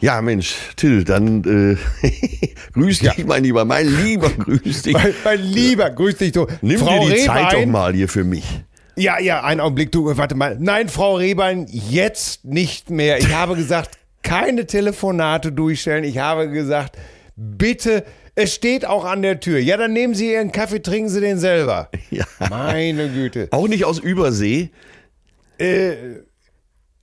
Ja, Mensch, Till, dann äh, grüß dich, ja. mein Lieber, mein Lieber, grüß dich. Mein, mein Lieber, grüß dich, du. Nimm Frau dir die Rehbein. Zeit doch mal hier für mich. Ja, ja, einen Augenblick, du, warte mal. Nein, Frau Rehbein, jetzt nicht mehr. Ich habe gesagt, keine Telefonate durchstellen. Ich habe gesagt, bitte, es steht auch an der Tür. Ja, dann nehmen Sie Ihren Kaffee, trinken Sie den selber. Ja. Meine Güte. Auch nicht aus Übersee? Äh,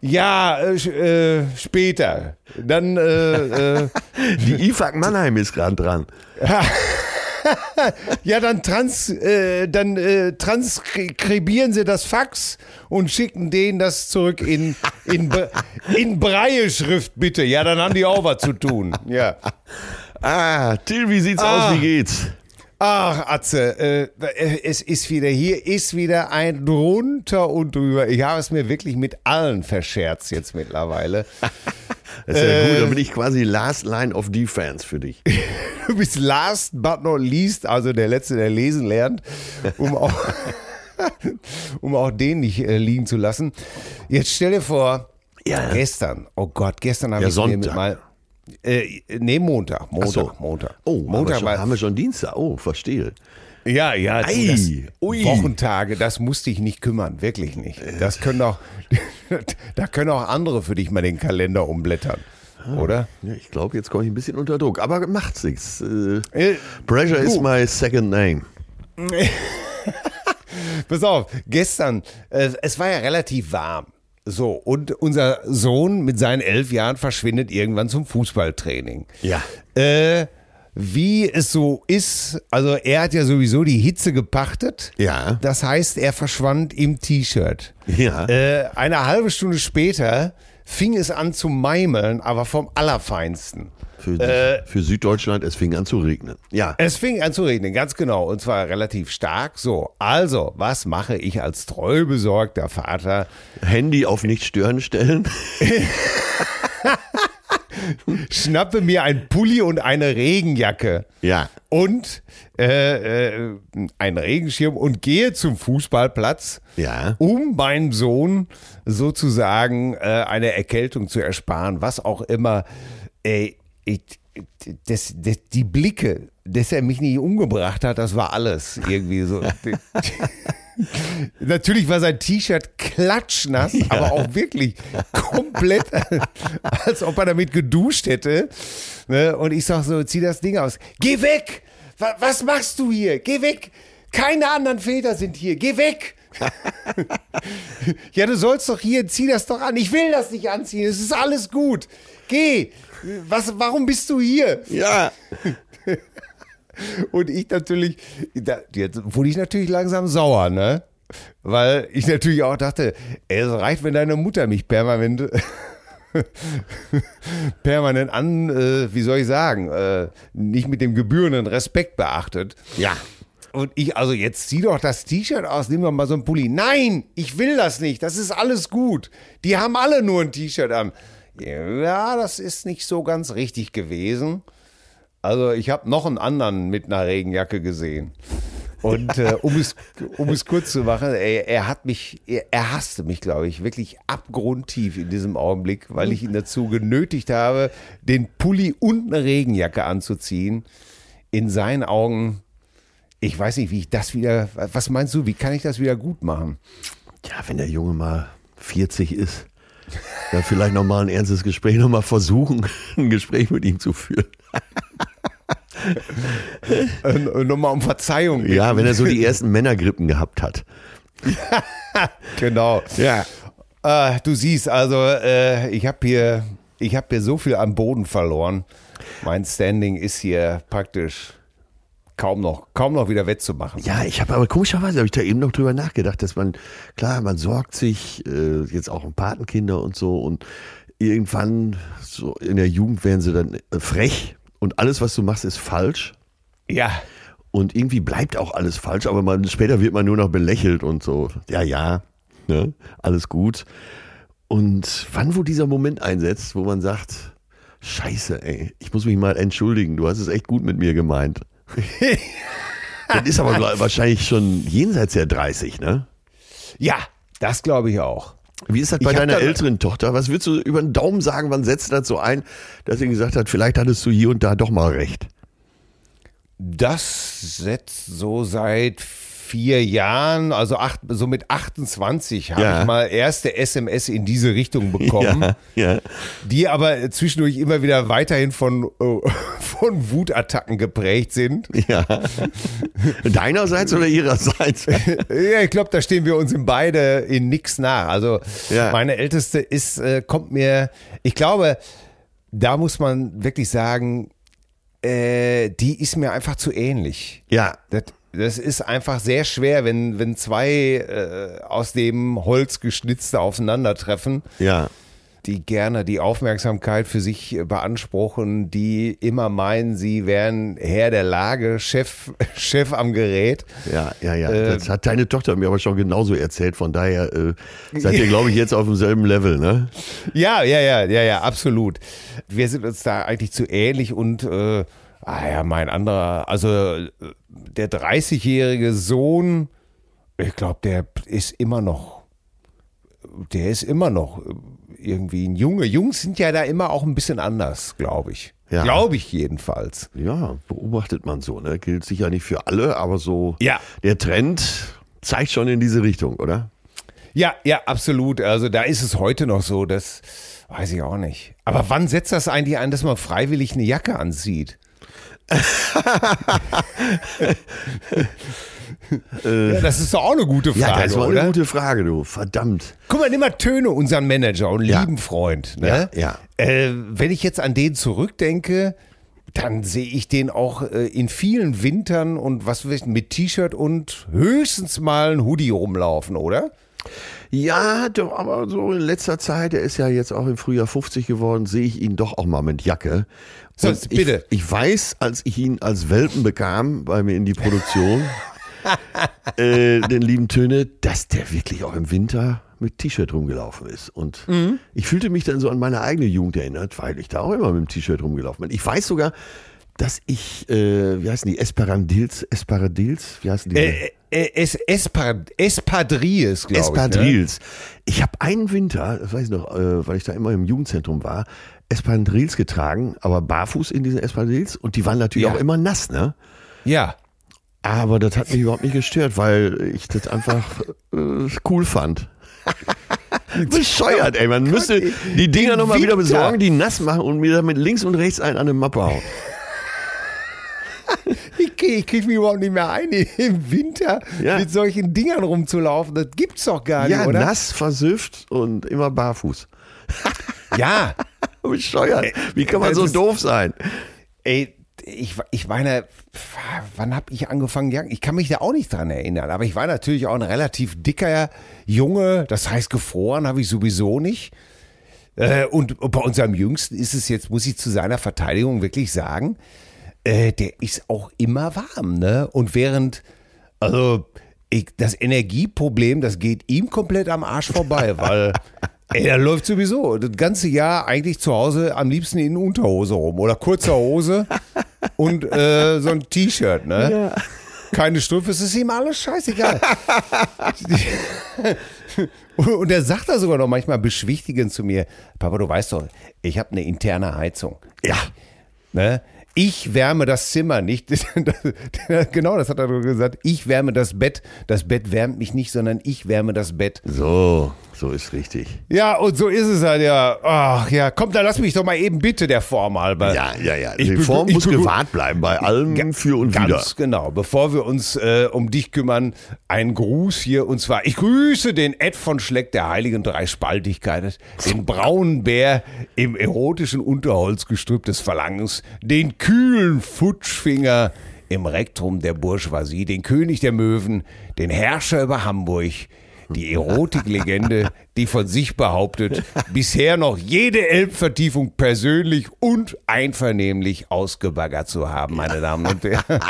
ja, äh, äh, später. Dann äh, äh die IFAG Mannheim ist gerade dran. ja, dann, trans, äh, dann äh, transkribieren sie das Fax und schicken denen das zurück in, in, in Breie-Schrift, bitte. Ja, dann haben die auch was zu tun. Ja. Ah, Till, wie sieht's ah. aus? Wie geht's? Ach, Atze, äh, es ist wieder, hier ist wieder ein drunter und drüber. Ich habe es mir wirklich mit allen verscherzt jetzt mittlerweile. das ist ja äh, gut, dann bin ich quasi Last Line of Defense für dich. du bist last but not least, also der Letzte, der lesen lernt, um auch, um auch den nicht äh, liegen zu lassen. Jetzt stell dir vor, ja. gestern, oh Gott, gestern habe ja, ich mir mit mal äh, nee, Montag. Montag, so. Montag. Oh, Montag haben wir, schon, haben wir schon Dienstag. Oh, verstehe. Ja, ja, Ei, das, Wochentage, das musste ich nicht kümmern, wirklich nicht. Das können auch, da können auch andere für dich mal den Kalender umblättern. Ah, oder? Ja, ich glaube, jetzt komme ich ein bisschen unter Druck, aber macht's nichts. Äh, äh, Pressure is my second name. Pass auf, gestern, äh, es war ja relativ warm. So, und unser Sohn mit seinen elf Jahren verschwindet irgendwann zum Fußballtraining. Ja. Äh, wie es so ist, also er hat ja sowieso die Hitze gepachtet. Ja. Das heißt, er verschwand im T-Shirt. Ja. Äh, eine halbe Stunde später fing es an zu meimeln, aber vom Allerfeinsten. Für, äh, für, Süddeutschland, es fing an zu regnen. Ja. Es fing an zu regnen, ganz genau. Und zwar relativ stark. So, also, was mache ich als treu besorgter Vater? Handy auf nicht stören stellen. schnappe mir ein Pulli und eine Regenjacke. Ja. Und äh, äh, einen Regenschirm und gehe zum Fußballplatz, ja. um meinem Sohn sozusagen äh, eine Erkältung zu ersparen, was auch immer. Ey, ich, das, das, die Blicke, dass er mich nicht umgebracht hat, das war alles irgendwie so. Natürlich war sein T-Shirt klatschnass, ja. aber auch wirklich komplett, als ob er damit geduscht hätte. Ne? Und ich sag so, zieh das Ding aus. Geh weg! Was machst du hier? Geh weg! Keine anderen Väter sind hier. Geh weg! ja, du sollst doch hier, zieh das doch an. Ich will das nicht anziehen. Es ist alles gut. Geh! Was, warum bist du hier? Ja. Und ich natürlich, jetzt wurde ich natürlich langsam sauer, ne? weil ich natürlich auch dachte, es reicht, wenn deine Mutter mich permanent permanent an, äh, wie soll ich sagen, äh, nicht mit dem gebührenden Respekt beachtet. Ja. Und ich, also jetzt zieh doch das T-Shirt aus, nimm doch mal so ein Pulli. Nein, ich will das nicht, das ist alles gut. Die haben alle nur ein T-Shirt an. Ja, das ist nicht so ganz richtig gewesen. Also ich habe noch einen anderen mit einer Regenjacke gesehen. Und äh, um, es, um es kurz zu machen, er, er hat mich, er, er hasste mich, glaube ich, wirklich abgrundtief in diesem Augenblick, weil ich ihn dazu genötigt habe, den Pulli und eine Regenjacke anzuziehen. In seinen Augen, ich weiß nicht, wie ich das wieder, was meinst du, wie kann ich das wieder gut machen? Ja, wenn der Junge mal 40 ist, dann vielleicht nochmal ein ernstes Gespräch, nochmal versuchen, ein Gespräch mit ihm zu führen. äh, nochmal um Verzeihung. Bitten. Ja, wenn er so die ersten Männergrippen gehabt hat. genau. Ja. Äh, du siehst, also äh, ich habe hier, ich habe hier so viel am Boden verloren. Mein Standing ist hier praktisch kaum noch, kaum noch wieder wettzumachen. Ja, ich habe aber komischerweise habe ich da eben noch drüber nachgedacht, dass man klar, man sorgt sich äh, jetzt auch um Patenkinder und so und irgendwann so in der Jugend werden sie dann äh, frech und alles, was du machst, ist falsch. Ja. Und irgendwie bleibt auch alles falsch, aber man, später wird man nur noch belächelt und so. Ja, ja, ne? alles gut. Und wann, wo dieser Moment einsetzt, wo man sagt, Scheiße, ey, ich muss mich mal entschuldigen, du hast es echt gut mit mir gemeint. das ist aber wahrscheinlich schon jenseits der 30, ne? Ja, das glaube ich auch. Wie ist das bei deiner älteren Tochter? Was würdest du über den Daumen sagen? Wann setzt das so ein, dass sie gesagt hat, vielleicht hattest du hier und da doch mal recht? Das setzt so seit vier Jahren, also acht, so mit 28, habe Ja. ich mal erste SMS in diese Richtung bekommen, Ja, ja. die aber zwischendurch immer wieder weiterhin von, äh, von Wutattacken geprägt sind. ja. Deinerseits oder ihrerseits? Ja, ich glaube, da stehen wir uns in beide in nix nach. Also meine Älteste ist, äh, kommt mir, ich glaube, da muss man wirklich sagen, äh, die ist mir einfach zu ähnlich. Ja, Das, das ist einfach sehr schwer, wenn, wenn zwei äh, aus dem Holz geschnitzte aufeinandertreffen, ja. die gerne die Aufmerksamkeit für sich äh, beanspruchen, die immer meinen, sie wären Herr der Lage, Chef, Chef am Gerät. Ja, ja, ja. Äh, das hat deine Tochter mir aber schon genauso erzählt. Von daher äh, seid ihr, glaube ich, jetzt auf demselben Level, ne? Ja, ja, ja, ja, ja, absolut. Wir sind uns da eigentlich zu ähnlich und äh, ah ja, mein anderer, also der 30-jährige Sohn, ich glaube, der ist immer noch, der ist immer noch irgendwie ein Junge. Jungs sind ja da immer auch ein bisschen anders, glaube ich. Ja. Glaube ich jedenfalls. Ja, beobachtet man so, ne? Gilt sicher nicht für alle, aber so Ja. der Trend zeigt schon in diese Richtung, oder? Ja, ja, absolut. Also da ist es heute noch so, das weiß ich auch nicht. Aber wann setzt das eigentlich ein, dass man freiwillig eine Jacke anzieht? Ja, das ist doch auch eine gute Frage, Ja, das war oder? eine gute Frage, du. Verdammt. Guck mal, nimm mal Töne, unseren Manager und Ja. lieben Freund. Ne? Ja, ja. Äh, wenn ich jetzt an den zurückdenke, dann sehe ich den auch äh, in vielen Wintern und was weiß ich, mit T-Shirt und höchstens mal ein Hoodie rumlaufen, oder? Ja, doch, aber so in letzter Zeit, er ist ja jetzt auch im Frühjahr 50 geworden, sehe ich ihn doch auch mal mit Jacke. So, Und bitte. Ich, ich weiß, als ich ihn als Welpen bekam, bei mir in die Produktion, äh, den lieben Töne, dass der wirklich auch im Winter mit T-Shirt rumgelaufen ist. Und Mhm. ich fühlte mich dann so an meine eigene Jugend erinnert, weil ich da auch immer mit dem T-Shirt rumgelaufen bin. Ich weiß sogar, dass ich, äh, wie heißen die, Esperandils, Esperadils, wie heißen die? Äh, äh, es, Espad Espadrilles, glaube ich. Ne? Espadrilles. Ich habe einen Winter, das weiß ich noch, äh, weil ich da immer im Jugendzentrum war, Espadrilles getragen, aber barfuß in diesen Espadrilles und die waren natürlich Ja. auch immer nass, ne? Ja. Aber das hat mich überhaupt nicht gestört, weil ich das einfach äh, cool fand. Bescheuert, ey. Man müsste die Dinger nochmal wieder besorgen, die nass machen und mir damit links und rechts einen an den Mappe hauen. Ich, krieg- kriege mich überhaupt nicht mehr ein, im Winter Ja. mit solchen Dingern rumzulaufen. Das gibt's doch gar Ja, nicht, oder? nass, versüfft und immer barfuß. Ja. Bescheuert. Wie kann man das so doof sein? Ey, ich, ich meine, wann habe ich angefangen? Ja, ich kann mich da auch nicht dran erinnern, aber ich war natürlich auch ein relativ dicker Junge, das heißt gefroren habe ich sowieso nicht. Äh, und bei unserem Jüngsten ist es jetzt, muss ich zu seiner Verteidigung wirklich sagen, äh, der ist auch immer warm, ne? Und während, also ich, das Energieproblem, das geht ihm komplett am Arsch vorbei, weil ey, er läuft sowieso das ganze Jahr eigentlich zu Hause am liebsten in Unterhose rum oder kurzer Hose und äh, so ein T-Shirt, ne? Ja. Keine Strümpfe, es ist ihm alles scheißegal. und er sagt da sogar noch manchmal beschwichtigend zu mir, Papa, du weißt doch, ich habe eine interne Heizung. Ja. Ne? Ich wärme das Zimmer nicht. genau, das hat er gesagt. Ich wärme das Bett. Das Bett wärmt mich nicht, sondern ich wärme das Bett. So, so ist richtig. Ja, und so ist es halt, ja. Ach ja, komm, dann lass mich doch mal eben bitte der Form halber. Ja, ja, ja. Die ich Form muss gewahrt bleiben bei allem für und ganz wieder. Ganz genau. Bevor wir uns äh, um dich kümmern, ein Gruß hier. Und zwar, ich grüße den Ed von Schleck der heiligen Dreispaltigkeit, den braunen Bär im erotischen Unterholzgestrüpp des Verlangens, den kühlen Futschfinger im Rektum der Bourgeoisie, den König der Möwen, den Herrscher über Hamburg, die Erotiklegende, die von sich behauptet, bisher noch jede Elbvertiefung persönlich und einvernehmlich ausgebaggert zu haben, meine Damen und Herren.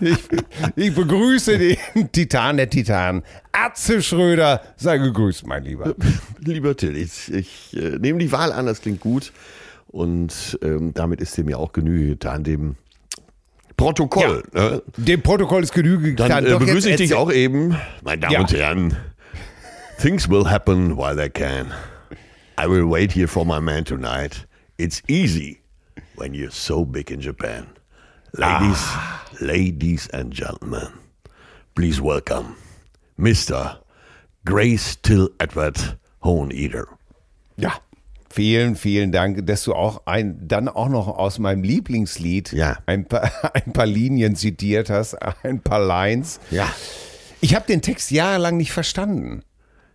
Ich, ich begrüße den Titan der Titan, Atze Schröder. Sei gegrüßt, mein Lieber. Lieber Till, ich, ich äh, nehme die Wahl an, das klingt gut. Und ähm, damit ist dem ja auch Genüge getan, dem Protokoll. Ja, ne? Dem Protokoll ist Genüge getan. Dann äh, begrüße ich dich auch eben, meine Damen ja. und Herren. Things will happen while they can. I will wait here for my man tonight. It's easy when you're so big in Japan. Ladies, ah. ladies and gentlemen, please welcome Mr. Grace Till Edward Hoheneater. Ja. Vielen, vielen Dank, dass du auch ein, dann auch noch aus meinem Lieblingslied ja. ein, paar, ein paar Linien zitiert hast, ein paar Lines. Ja. Ich habe den Text jahrelang nicht verstanden.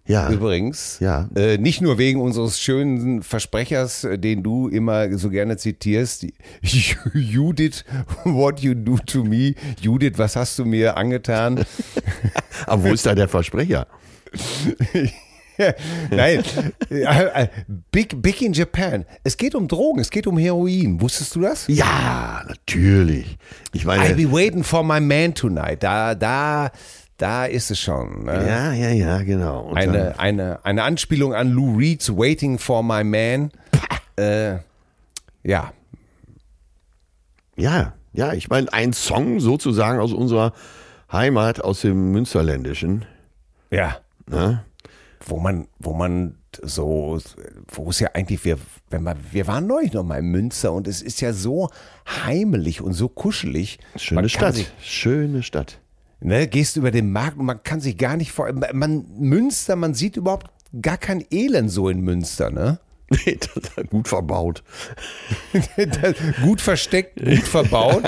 Ja. Übrigens. Ja. Äh, nicht nur wegen unseres schönen Versprechers, den du immer so gerne zitierst. Did what you do to me. Judith, was hast du mir angetan? Aber wo ist da der Versprecher? Nein, äh, big, big in Japan. Es geht um Drogen, es geht um Heroin. Wusstest du das? Ja, natürlich. Ich meine, I'll be waiting for my man tonight. Da, da, da ist es schon. Ne? Ja, ja, ja, genau. eine, eine, eine Anspielung an Lou Reed's Waiting for My Man. Äh, ja. Ja, ja, ich meine, ein Song sozusagen aus unserer Heimat, aus dem Münsterländischen. Ja. Ne? Wo man, wo man so, wo es ja eigentlich, wir, wenn man, wir waren neulich noch mal in Münster und es ist ja so heimelig und so kuschelig. Schöne Stadt, sich, schöne Stadt. Ne, gehst über den Markt und man kann sich gar nicht vor, man, Münster, man sieht überhaupt gar kein Elend so in Münster, ne? Nee, gut verbaut. gut versteckt, gut verbaut.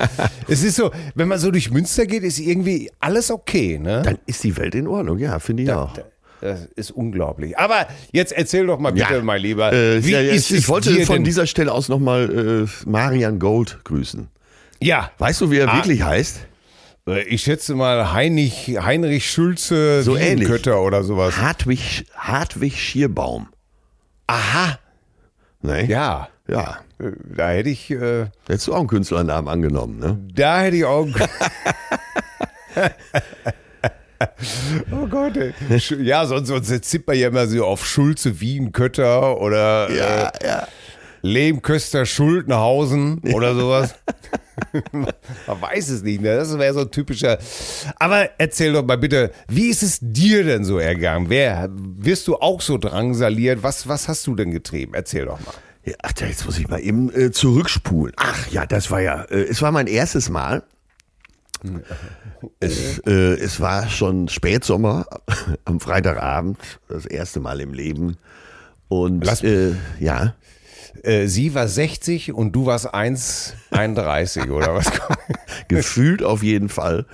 es ist so, wenn man so durch Münster geht, ist irgendwie alles okay, ne? Dann ist die Welt in Ordnung, ja, finde ich da, auch. Da, das ist unglaublich. Aber jetzt erzähl doch mal bitte, ja. mein Lieber. Äh, wie ja, ist ich, ich wollte von dieser Stelle aus nochmal äh, Marian Gold grüßen. Ja. Weißt du, wie er ah. wirklich heißt? Äh, ich schätze mal Heinrich, Heinrich Schulze so Kötter oder sowas. Hartwig, Hartwig Schierbaum. Aha. Nee? Ja. Ja. Äh, da hätte ich. Äh, Hättest du auch einen Künstlernamen angenommen, ne? Da hätte ich auch. oh Gott, ey. Ja, sonst, sonst zippt man ja immer so auf Schulze Wien, Kötter oder ja, äh, ja. Lehm, Köster, Schultenhausen oder sowas. man weiß es nicht, ne? Das wäre so ein typischer. Aber erzähl doch mal bitte, wie ist es dir denn so ergangen? Wer, wirst du auch so drangsaliert? Was, was hast du denn getrieben? Erzähl doch mal. Ja, ach, jetzt muss ich mal eben äh, zurückspulen. Ach ja, das war ja, äh, es war mein erstes Mal. Es, äh, es war schon Spätsommer am Freitagabend, das erste Mal im Leben. Und Lass, äh, ja. Äh, sie war 60 und du warst 1,31 oder was? Gefühlt auf jeden Fall.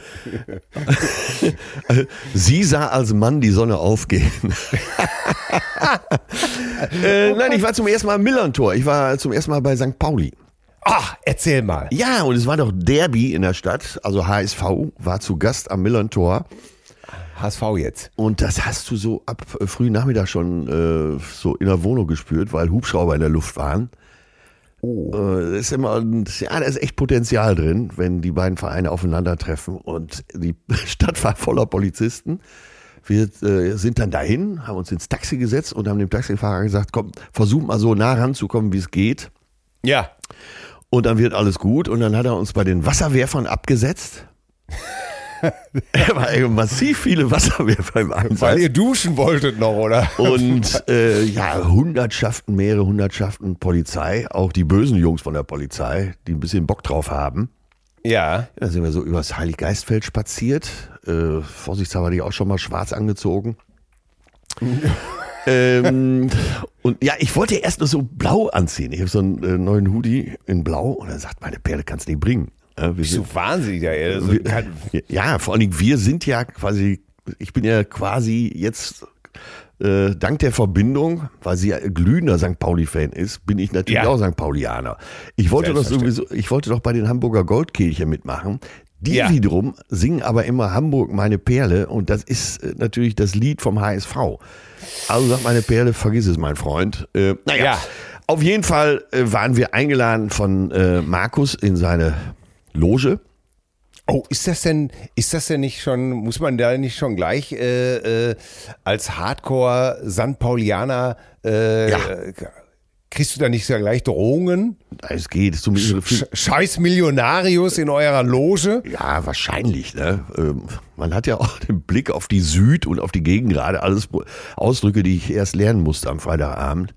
Sie sah als Mann die Sonne aufgehen. äh, nein, ich war zum ersten Mal im Millantor. Ich war zum ersten Mal bei St. Pauli. Ach, erzähl mal. Ja, und es war doch Derby in der Stadt, also HSV war zu Gast am Millern Tor. HSV jetzt. Und das hast du so ab äh, frühen Nachmittag schon äh, so in der Wohnung gespürt, weil Hubschrauber in der Luft waren. Oh. Äh, das ist immer, ja, da ist echt Potenzial drin, wenn die beiden Vereine aufeinandertreffen. Und die Stadt war voller Polizisten. Wir äh, sind dann dahin, haben uns ins Taxi gesetzt und haben dem Taxifahrer gesagt, komm, versuch mal so nah ranzukommen, wie es geht. Ja. Und dann wird alles gut. Und dann hat er uns bei den Wasserwerfern abgesetzt. er war massiv viele Wasserwerfer im Einsatz. Weil ihr duschen wolltet noch, oder? Und äh, ja, Hundertschaften, mehrere Hundertschaften Polizei, auch die bösen Jungs von der Polizei, die ein bisschen Bock drauf haben. Ja. Da sind wir so übers Heiliggeistfeld spaziert. Äh, vorsichtshalber die auch schon mal schwarz angezogen. ähm, und ja, ich wollte erst nur so blau anziehen. Ich habe so einen äh, neuen Hoodie in blau und er sagt, meine Perle kannst du nicht bringen. Ja, Bist du sind, wahnsinnig, ja. Also, wir, kann, ja, vor allen Dingen, wir sind ja quasi, ich bin ja quasi jetzt äh, dank der Verbindung, weil sie ja glühender St. Pauli-Fan ist, bin ich natürlich Ja. auch St. Paulianer. Ich wollte doch sowieso, ich wollte doch bei den Hamburger Goldkirche mitmachen. Die Ja. wiederum singen aber immer Hamburg meine Perle und das ist äh, natürlich das Lied vom HSV. Also sagt meine Perle, vergiss es, mein Freund. Äh, naja, Ja. auf jeden Fall äh, waren wir eingeladen von äh, Markus in seine Loge. Oh, ist das denn, ist das denn nicht schon, muss man da nicht schon gleich äh, äh, als Hardcore St. Paulianer, äh, Ja. Kriegst du da nicht so gleich Drohungen? Es geht zumindest Sch Scheiß Millionarius in eurer Loge? Ja, wahrscheinlich. Ne? Ähm, Man hat ja auch den Blick auf die Süd und auf die Gegend gerade. Alles Ausdrücke, die ich erst lernen musste am Freitagabend.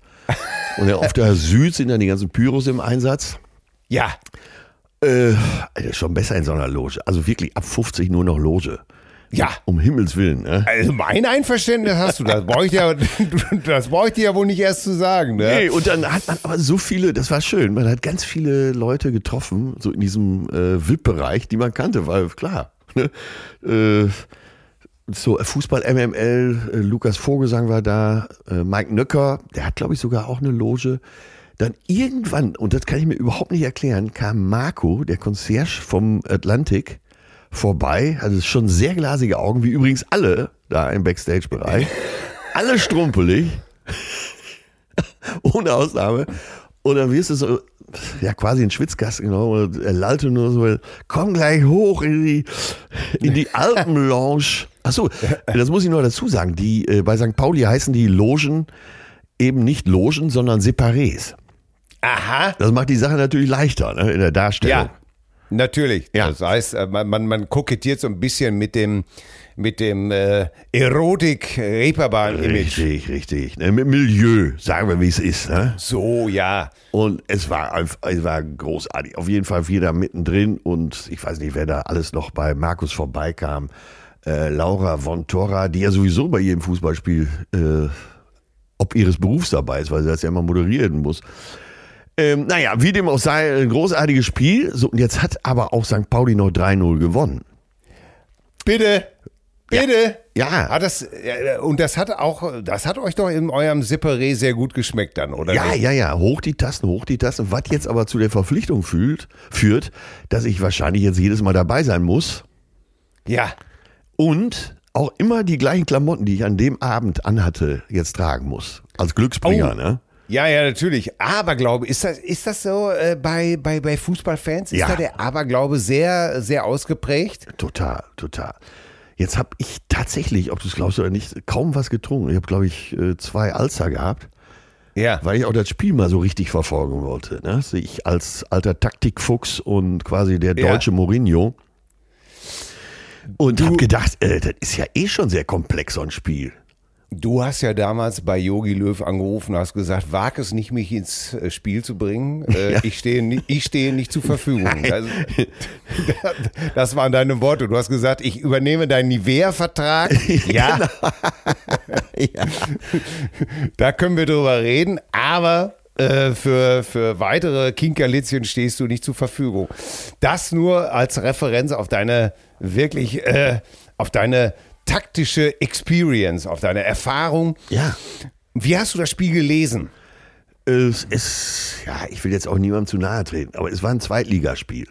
Und ja, auf der Süd sind dann die ganzen Pyros im Einsatz. Ja. Äh, schon besser in so einer Loge. Also wirklich ab 50 nur noch Loge. Ja. Um Himmels Willen. Ne? Also mein Einverständnis hast du, das brauche ich ja, das brauche ich dir ja wohl nicht erst zu sagen. Ne? Nee, und dann hat man aber so viele, das war schön, man hat ganz viele Leute getroffen, so in diesem äh, VIP-Bereich, die man kannte, weil klar, ne, äh, so Fußball MML, äh, Lukas Vogelsang war da, äh, Mike Nöcker, der hat glaube ich sogar auch eine Loge. Dann irgendwann, und das kann ich mir überhaupt nicht erklären, kam Marco, der Concierge vom Atlantik, vorbei, hatte schon sehr glasige Augen, wie übrigens alle da im Backstage-Bereich. alle strumpelig ohne Ausnahme. Und dann wirst du so, ja, quasi in Schwitzkasten genau. Und er lallte nur so, komm gleich hoch in die, in die Alpenlounge. Achso, das muss ich noch dazu sagen. Die, äh, bei St. Pauli heißen die Logen eben nicht Logen, sondern Separés. Aha. Das macht die Sache natürlich leichter ne, in der Darstellung. Ja, natürlich. Ja. Das heißt, äh, man, man, man kokettiert so ein bisschen mit dem, mit dem äh, Erotik-Reeperbahn-Image. Richtig, richtig. Ne, mit Milieu, sagen wir, wie es ist. Ne? So, ja. Und es war, einfach- es war großartig. Auf jeden Fall wieder mittendrin und ich weiß nicht, wer da alles noch bei Markus vorbeikam. Äh, Laura von Torra, die ja sowieso bei jedem Fußballspiel äh, ob ihres Berufs dabei ist, weil sie das ja immer moderieren muss. Ähm, naja, wie dem auch sei, ein großartiges Spiel. So, und jetzt hat aber auch St. Pauli noch 3-0 gewonnen. Bitte. Bitte. Ja. Ah, das, äh, und das hat auch, das hat euch doch in eurem Separé sehr gut geschmeckt dann, oder? Ja, nicht? ja, ja, hoch die Tasten, hoch die Tasten. Was jetzt aber zu der Verpflichtung fühlt, führt, dass ich wahrscheinlich jetzt jedes Mal dabei sein muss. Ja. Und auch immer die gleichen Klamotten, die ich an dem Abend anhatte, jetzt tragen muss. Als Glücksbringer, Oh. ne? Ja, ja, natürlich. Aberglaube, ist das, ist das so äh, bei, bei, bei Fußballfans? Ist Ja. da der Aberglaube sehr, sehr ausgeprägt? Total, total. Jetzt habe ich tatsächlich, ob du es glaubst oder nicht, kaum was getrunken. Ich habe, glaube ich, äh, zwei Alster gehabt, Ja. weil ich auch das Spiel mal so richtig verfolgen wollte. Ne? Ich als alter Taktikfuchs und quasi der Ja. deutsche Mourinho. Und habe gedacht, äh, das ist ja eh schon sehr komplex, so ein Spiel. Du hast ja damals bei Yogi Löw angerufen, hast gesagt, wag es nicht, mich ins äh, Spiel zu bringen. Äh, ich, stehe nicht, ich stehe nicht zur Verfügung. Das, das waren deine Worte. Du hast gesagt, ich übernehme deinen Nivea-Vertrag. Ja, ja. da können wir drüber reden, aber äh, für, für weitere Kinkerlitzchen stehst du nicht zur Verfügung. Das nur als Referenz auf deine wirklich, äh, auf deine taktische Experience, auf deine Erfahrung. ja. Wie hast du das Spiel gelesen? Es ist, ja, ich will jetzt auch niemandem zu nahe treten, aber es war ein Zweitligaspiel.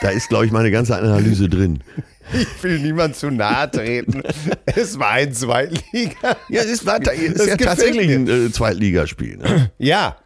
da ist, glaube ich, meine ganze Analyse drin. Ich will niemand zu nahe treten. es war ein Zweitliga. Ja, es war es ist ja tatsächlich ein äh, Zweitligaspiel. Ne? Ja.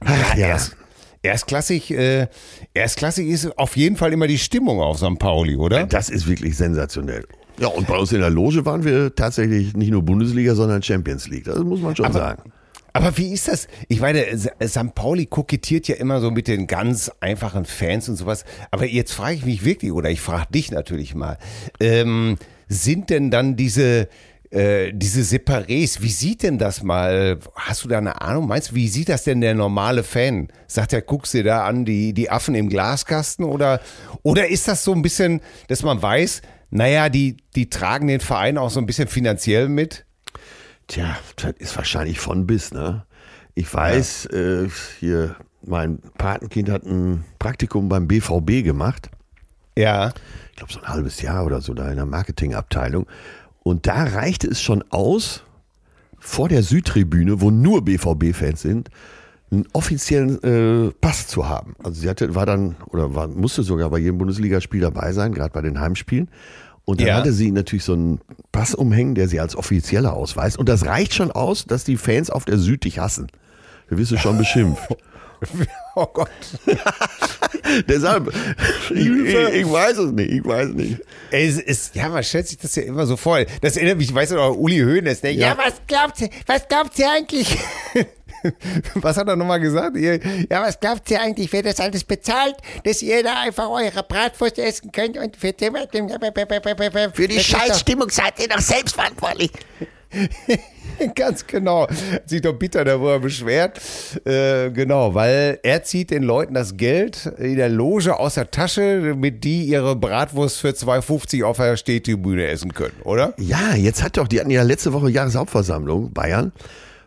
Ach, ja. Erst, erstklassig, äh, erstklassig ist auf jeden Fall immer die Stimmung auf St. Pauli, oder? Das ist wirklich sensationell. Ja, und bei uns in der Loge waren wir tatsächlich nicht nur Bundesliga, sondern Champions League. Das muss man schon Aber- sagen. Aber wie ist das? Ich meine, St. Pauli kokettiert ja immer so mit den ganz einfachen Fans und sowas. Aber jetzt frage ich mich wirklich, oder ich frage dich natürlich mal, ähm, sind denn dann diese, äh, diese Separés, wie sieht denn das mal? Hast du da eine Ahnung? Meinst du, wie sieht das denn der normale Fan? Sagt er, guckst dir da an, die, die Affen im Glaskasten? Oder, oder ist das so ein bisschen, dass man weiß, naja, die, die tragen den Verein auch so ein bisschen finanziell mit? Tja, das ist wahrscheinlich von bis, ne? Ich weiß, äh, hier, mein Patenkind hat ein Praktikum beim BVB gemacht. Ja. Ich glaube, so ein halbes Jahr oder so da in der Marketingabteilung. Und da reichte es schon aus, vor der Südtribüne, wo nur BVB-Fans sind, einen offiziellen äh, Pass zu haben. Also sie hatte, war dann, oder war, musste sogar bei jedem Bundesligaspiel dabei sein, gerade bei den Heimspielen. Und dann Ja. hatte sie natürlich so einen Pass umhängen, der sie als offizieller ausweist. Und das reicht schon aus, dass die Fans auf der Süd dich hassen. Da wirst du schon beschimpft. Oh Gott. Deshalb, ich, ich, ich weiß es nicht, ich weiß nicht. Es ist, ja, man stellt sich das ja immer so vor. Das erinnert mich, weißt du noch, Uli Hoeneß, ne? Ja, Ja. was glaubt ihr, was glaubt ihr eigentlich? was hat er nochmal gesagt? Ihr, ja, was glaubt ihr eigentlich, wer das alles bezahlt, dass ihr da einfach eure Bratwurst essen könnt und für, den- Für die Scheißstimmung seid ihr doch selbst verantwortlich. Ganz genau. Hat sich doch bitter darüber beschwert. Äh, genau, weil er zieht den Leuten das Geld in der Loge aus der Tasche, mit die ihre Bratwurst für 2,50 auf der Stehtribüne essen können, oder? Ja, jetzt hat doch, die hatten ja letzte Woche Jahreshauptversammlung, Bayern.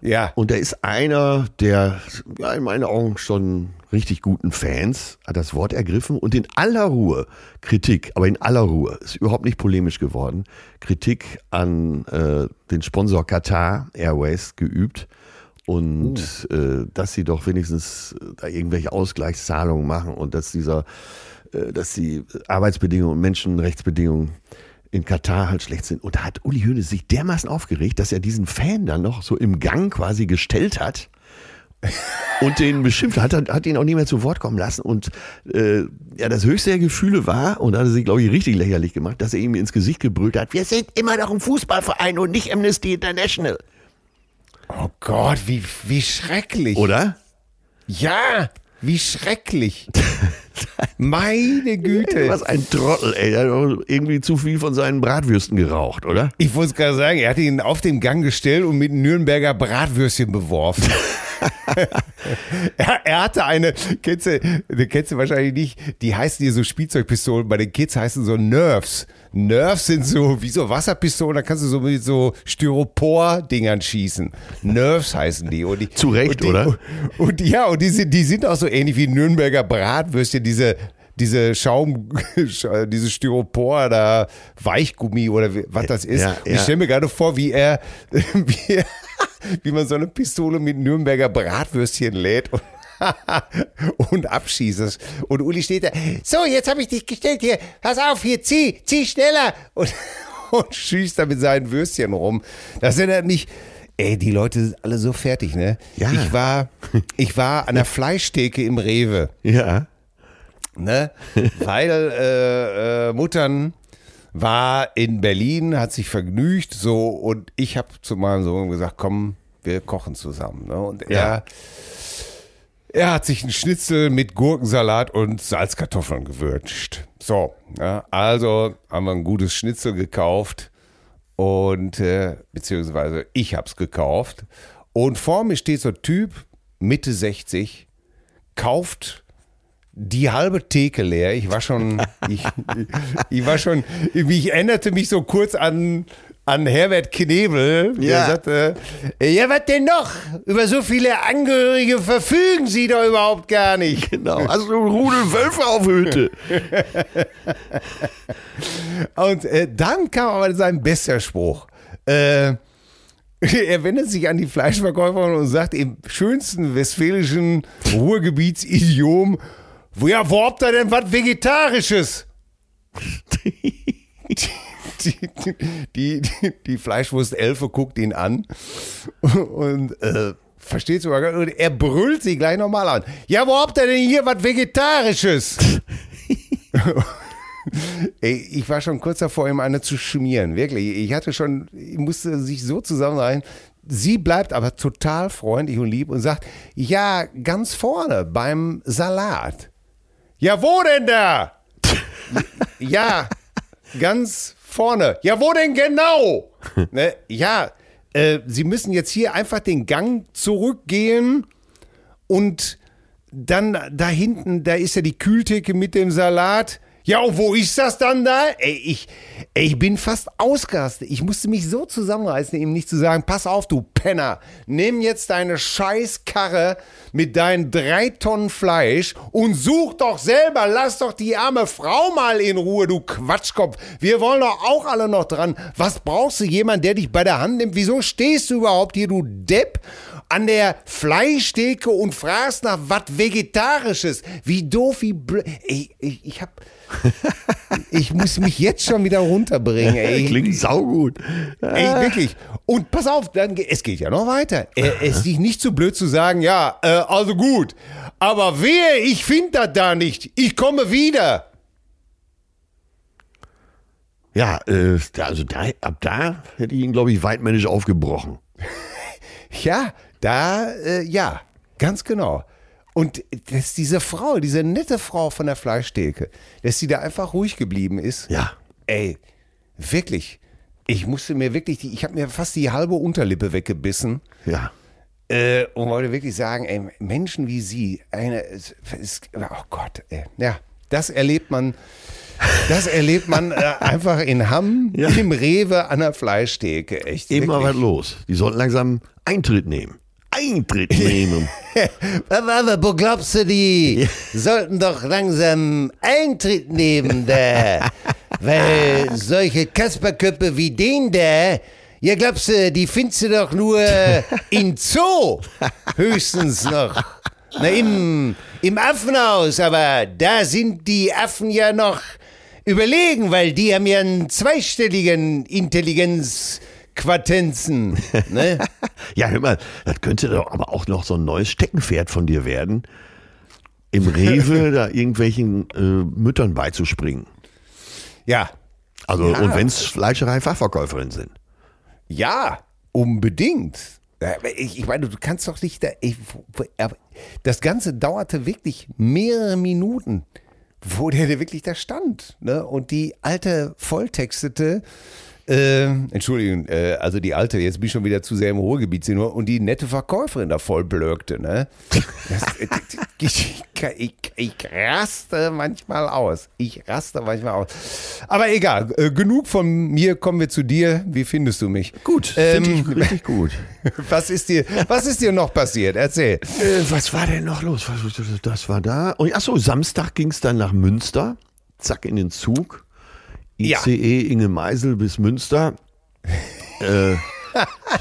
Ja. Und da ist einer der, ja, in meinen Augen schon richtig guten Fans, hat das Wort ergriffen und in aller Ruhe Kritik, aber in aller Ruhe, ist überhaupt nicht polemisch geworden, Kritik an äh, den Sponsor Qatar Airways geübt. Und äh, dass sie doch wenigstens äh, da irgendwelche Ausgleichszahlungen machen und dass dieser, äh, dass die Arbeitsbedingungen und Menschenrechtsbedingungen in Katar halt schlecht sind. Und da hat Uli Hoeneß sich dermaßen aufgeregt, dass er diesen Fan dann noch so im Gang quasi gestellt hat und den beschimpft hat, hat, ihn auch nie mehr zu Wort kommen lassen. Und äh, ja, das höchste der Gefühle war, und da hat er sich, glaube ich, richtig lächerlich gemacht, dass er ihm ins Gesicht gebrüllt hat, Wir sind immer noch ein Fußballverein und nicht Amnesty International. Oh Gott, wie, wie schrecklich. oder? Ja, wie schrecklich. Meine Güte. Was ein Trottel, ey. Der hat doch irgendwie zu viel von seinen Bratwürsten geraucht, oder? Ich wollte es gerade sagen, er hat ihn auf den Gang gestellt und mit Nürnberger Bratwürstchen beworfen. er, er hatte eine, kennst du, die kennst du wahrscheinlich nicht, die heißen hier so Spielzeugpistolen, bei den Kids heißen so Nerves. Nerves sind so wie so Wasserpistolen, da kannst du so mit so Styropor-Dingern schießen. Nerves heißen die. Und die Zu Recht, und die, oder? Und, und ja, und die sind, die sind auch so ähnlich wie Nürnberger Bratwürstchen, diese diese Schaum, diese Styropor da, Weichgummi oder was das ist. Ja, Und Ich ja. stelle mir gerade vor, wie er, wie, er, wie man so eine Pistole mit Nürnberger Bratwürstchen lädt und, und abschießt. Und Uli steht da, So, jetzt habe ich dich gestellt hier. pass auf, hier, zieh, zieh schneller. Und, und schießt da mit seinen Würstchen rum. Das erinnert mich, ey, die Leute sind alle so fertig, ne? Ja. Ich war, ich war an der Fleischtheke im Rewe Ja. ne? Weil äh, äh, Muttern war in Berlin, hat sich vergnügt, so und ich habe zu meinem Sohn gesagt, komm, wir kochen zusammen. Ne? Und er, er hat sich einen Schnitzel mit Gurkensalat und Salzkartoffeln gewünscht. So, ja, also haben wir ein gutes Schnitzel gekauft und äh, beziehungsweise ich hab's gekauft und vor mir steht so ein Typ Mitte 60 kauft die halbe Theke leer. Ich war schon, ich, ich war schon, ich erinnerte mich so kurz an, an Herbert Knebel. Der Ja. sagte, ja, was denn noch? Über so viele Angehörige verfügen Sie doch überhaupt gar nicht. Genau. Hast du einen Rudel Wölfe auf Hütte? Und äh, dann kam aber sein bester Spruch. Äh, er wendet sich an die Fleischverkäuferin und sagt im schönsten westfälischen Ruhrgebitsidiom, wo ja, wo habt ihr denn was Vegetarisches? die, die, die, die Fleischwurst-Elfe guckt ihn an und äh, versteht sogar gar nicht. Und er brüllt sie gleich nochmal an. Ja, wo habt ihr denn hier was Vegetarisches? Ey, ich war schon kurz davor, ihm eine zu schmieren. Wirklich. Ich hatte schon, ich musste sich so zusammenreihen. Sie bleibt aber total freundlich und lieb und sagt, ja, ganz vorne beim Salat. Ja, wo denn da? ja, ganz vorne. Ja, wo denn genau? ne? Ja, äh, Sie müssen jetzt hier einfach den Gang zurückgehen und dann da hinten, da ist ja die Kühltheke mit dem Salat. Ja, und wo ist das dann da? Ey, ich, ey, ich bin fast ausgerastet. Ich musste mich so zusammenreißen, ihm nicht zu sagen, pass auf, du Penner, nimm jetzt deine Scheißkarre mit deinen drei Tonnen Fleisch und such doch selber, lass doch die arme Frau mal in Ruhe, du Quatschkopf. Wir wollen doch auch alle noch dran. Was brauchst du jemand, der dich bei der Hand nimmt? Wieso stehst du überhaupt hier, du Depp? an der Fleischtheke und fragst nach was Vegetarisches. Wie doof, wie blöd. Ich, ich, ich hab. Ich muss mich jetzt schon wieder runterbringen. Ey. Klingt saugut. Ey, wirklich. Und pass auf, dann, es geht ja noch weiter. Er ist dich nicht zu so blöd zu sagen, ja, äh, also gut. Aber wer, ich finde das da nicht. Ich komme wieder. Ja, äh, also da, ab da hätte ich ihn, glaube ich, weitmännisch aufgebrochen. Ja, da, äh, ja, ganz genau. Und dass diese Frau, diese nette Frau von der Fleischtheke, dass sie da einfach ruhig geblieben ist. Ja. Ey, wirklich. Ich musste mir wirklich, die, ich habe mir fast die halbe Unterlippe weggebissen. Ja. Äh, und wollte wirklich sagen, ey, Menschen wie Sie, eine, ist, oh Gott, ey, ja, das erlebt man, das erlebt man äh, einfach in Hamm, Ja. im Rewe an der Fleischtheke, echt. Immer was los. Die sollten langsam Eintritt nehmen. Eintritt nehmen. Aber wo glaubst du, die sollten doch langsam Eintritt nehmen da? Weil solche Kasperköpfe wie den da, ja glaubst du, die findest du doch nur in Zoo. Höchstens noch. Na, im, im Affenhaus, aber da sind die Affen ja noch überlegen, weil die haben ja einen zweistelligen Intelligenzquatenzen. Ne? ja, hör mal, das könnte doch aber auch noch so ein neues Steckenpferd von dir werden. Im Rewe da irgendwelchen äh, Müttern beizuspringen. Ja, Also, Ja. und wenn es Fleischerei-Fachverkäuferinnen sind. Ja, unbedingt. Ich, ich meine, du kannst doch nicht da. Ich, das Ganze dauerte wirklich mehrere Minuten, wo der, der wirklich da stand. Ne? Und die alte Volltextete, äh, Entschuldigung, äh, also die alte, jetzt bin ich schon wieder zu sehr im Ruhrgebiet, nur und die nette Verkäuferin da voll blökte. Ne? Das, ich, ich, ich raste manchmal aus. Ich raste manchmal aus. Aber egal, äh, genug von mir, kommen wir zu dir. Wie findest du mich? Gut, Ähm, finde ich richtig gut. was ist dir, was ist dir noch passiert? Erzähl. Äh, was war denn noch los? Das war da. Oh, achso, Samstag ging es dann nach Münster. Zack, in den Zug. Ja. ICE Inge Meisel bis Münster. äh,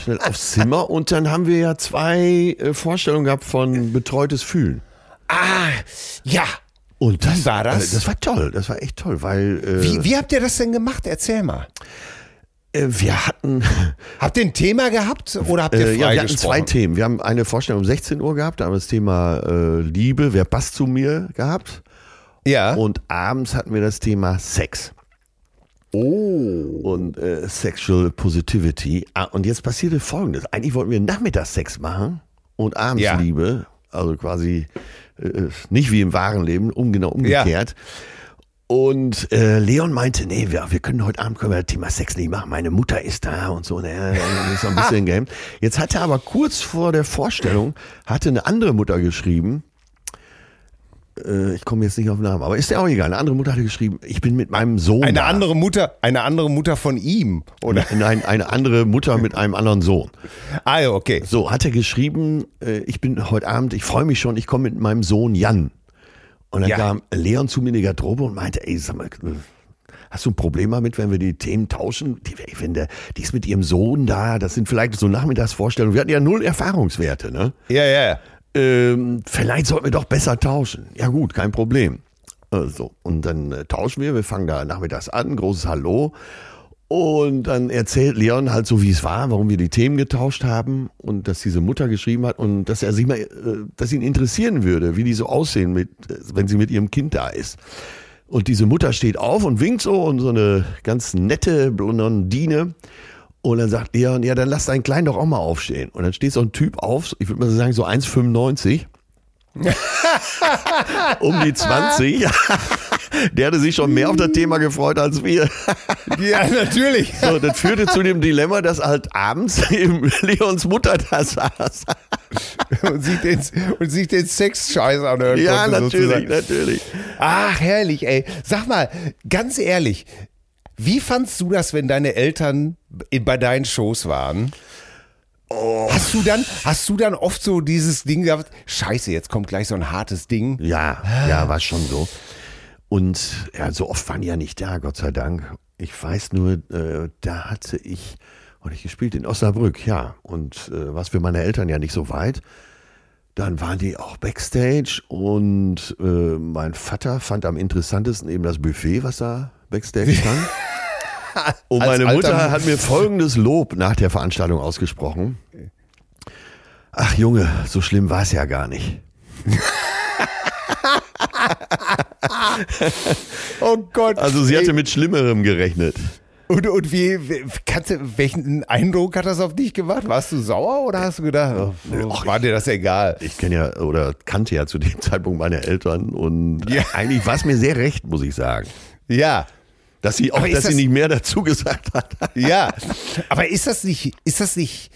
schnell aufs Zimmer. Und dann haben wir ja zwei äh, Vorstellungen gehabt von Betreutes Fühlen. Ah, ja. Und das Wie war das? Äh, das war toll. Das war echt toll, weil äh, Wie, wie habt ihr das denn gemacht? Erzähl mal. äh, wir hatten. Habt ihr ein Thema gehabt oder habt ihr Äh, frei ja, wir hatten zwei? Themen. Wir haben eine Vorstellung um 16 Uhr gehabt, da haben wir das Thema äh, Liebe, wer passt zu mir gehabt. Ja. Und abends hatten wir das Thema Sex. Oh. und äh, Sexual Positivity. Ah, und jetzt passierte Folgendes. Eigentlich wollten wir nachmittags Sex machen und abends Ja. Liebe. Also quasi äh, nicht wie im wahren Leben, um genau umgekehrt. Und äh, Leon meinte, nee, wir, wir können heute Abend können wir das Thema Sex nicht machen. Meine Mutter ist da und so. Naja, das ist ein bisschen Game. Jetzt hatte aber kurz vor der Vorstellung, hatte eine andere Mutter geschrieben, ich komme jetzt nicht auf den Namen, aber ist ja auch egal. Eine andere Mutter hatte geschrieben, ich bin mit meinem Sohn Eine da. andere Mutter, eine andere Mutter von ihm, oder? Nein, eine andere Mutter mit einem anderen Sohn. Ah, ja, okay. So, hat er geschrieben, äh, ich bin heute Abend, ich freue mich schon, ich komme mit meinem Sohn Jan. Und dann Ja. kam Leon zu mir in die Garderobe und meinte, ey, sag mal, hast du ein Problem damit, wenn wir die Themen tauschen? Die, ich finde, die ist mit ihrem Sohn da, das sind vielleicht so Nachmittagsvorstellungen. Wir hatten ja null Erfahrungswerte, ne? Ja, ja. Ähm, vielleicht sollten wir doch besser tauschen. Ja gut, kein Problem. Also, und dann äh, tauschen wir, wir fangen da nachmittags an, großes Hallo. Und dann erzählt Leon halt so, wie es war, warum wir die Themen getauscht haben und dass diese Mutter geschrieben hat und dass er sich mal, äh, dass ihn interessieren würde, wie die so aussehen, mit, äh, wenn sie mit ihrem Kind da ist. Und diese Mutter steht auf und winkt so und so eine ganz nette Blondine. Und dann sagt Leon, ja, dann lass deinen Kleinen doch auch mal aufstehen. Und dann steht so ein Typ auf, ich würde mal sagen so 1,95. um die 20. Der hatte sich schon mehr auf das Thema gefreut als wir. Ja, natürlich. So, das führte zu dem Dilemma, dass halt abends eben Leons Mutter da saß. und sich den, und sich den Sex-Scheiß anhören Ja, konnte, natürlich, sozusagen. natürlich. Ach, herrlich, ey. Sag mal, ganz ehrlich, wie fandst du das, wenn deine Eltern bei deinen Shows waren? Hast du dann, hast du dann oft so dieses Ding gehabt, scheiße, jetzt kommt gleich so ein hartes Ding? Ja, ja, war schon so. Und ja, so oft waren die ja nicht da, Gott sei Dank. Ich weiß nur, äh, da hatte ich, und ich gespielt in Osnabrück, ja. Und äh, was für meine Eltern ja nicht so weit. Dann waren die auch Backstage und äh, mein Vater fand am interessantesten eben das Buffet, was da Backstage stand. Und meine Mutter hat mir folgendes Lob nach der Veranstaltung ausgesprochen. Ach Junge, so schlimm war es ja gar nicht. Oh Gott. Also sie hatte ey. mit Schlimmerem gerechnet. Und, und wie, kannst du, welchen Eindruck hat das auf dich gemacht? Warst du sauer oder hast du gedacht, oh, Ach, war dir das egal? Ich kenne ja oder kannte ja zu dem Zeitpunkt meine Eltern und Ja. eigentlich war es mir sehr recht, muss ich sagen. Ja. Dass sie auch, dass sie das- nicht mehr dazu gesagt hat. Ja, aber ist das nicht, ist das nicht,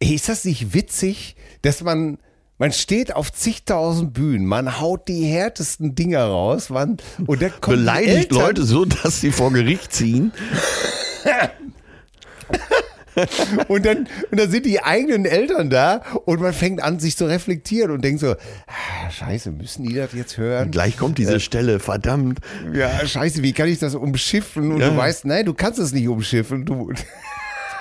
ist das nicht witzig, dass man, man steht auf zigtausend Bühnen, man haut die härtesten Dinger raus, man, und dann kommen die Beleidigt Leute so, dass sie vor Gericht ziehen. und dann, und dann sind die eigenen Eltern da und man fängt an, sich zu reflektieren und denkt so, ah, scheiße, müssen die das jetzt hören? Gleich kommt diese Stelle, verdammt. Ja, scheiße, wie kann ich das umschiffen? Und Ja. du weißt, nein, du kannst es nicht umschiffen. Du.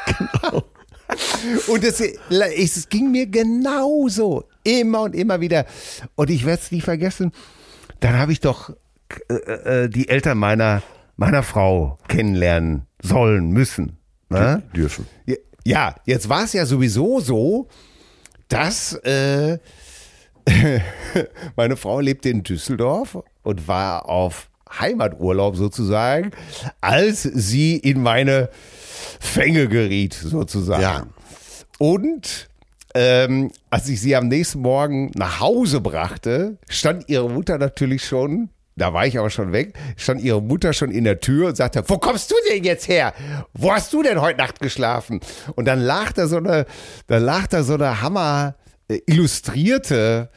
Und es, es ging mir genauso. Immer und immer wieder. Und ich werde es nie vergessen. Dann habe ich doch äh, äh, die Eltern meiner, meiner Frau kennenlernen sollen, müssen. Ne? Dürfen. Ja, jetzt war es ja sowieso so, dass äh, meine Frau lebte in Düsseldorf und war auf Heimaturlaub sozusagen, als sie in meine Fänge geriet sozusagen. Ja. Und ähm, als ich sie am nächsten Morgen nach Hause brachte, stand ihre Mutter natürlich schon, da war ich aber schon weg, stand ihre Mutter schon in der Tür und sagte, wo kommst du denn jetzt her? Wo hast du denn heute Nacht geschlafen? Und dann lag da so eine, da lag da so eine Hammer äh, illustrierte,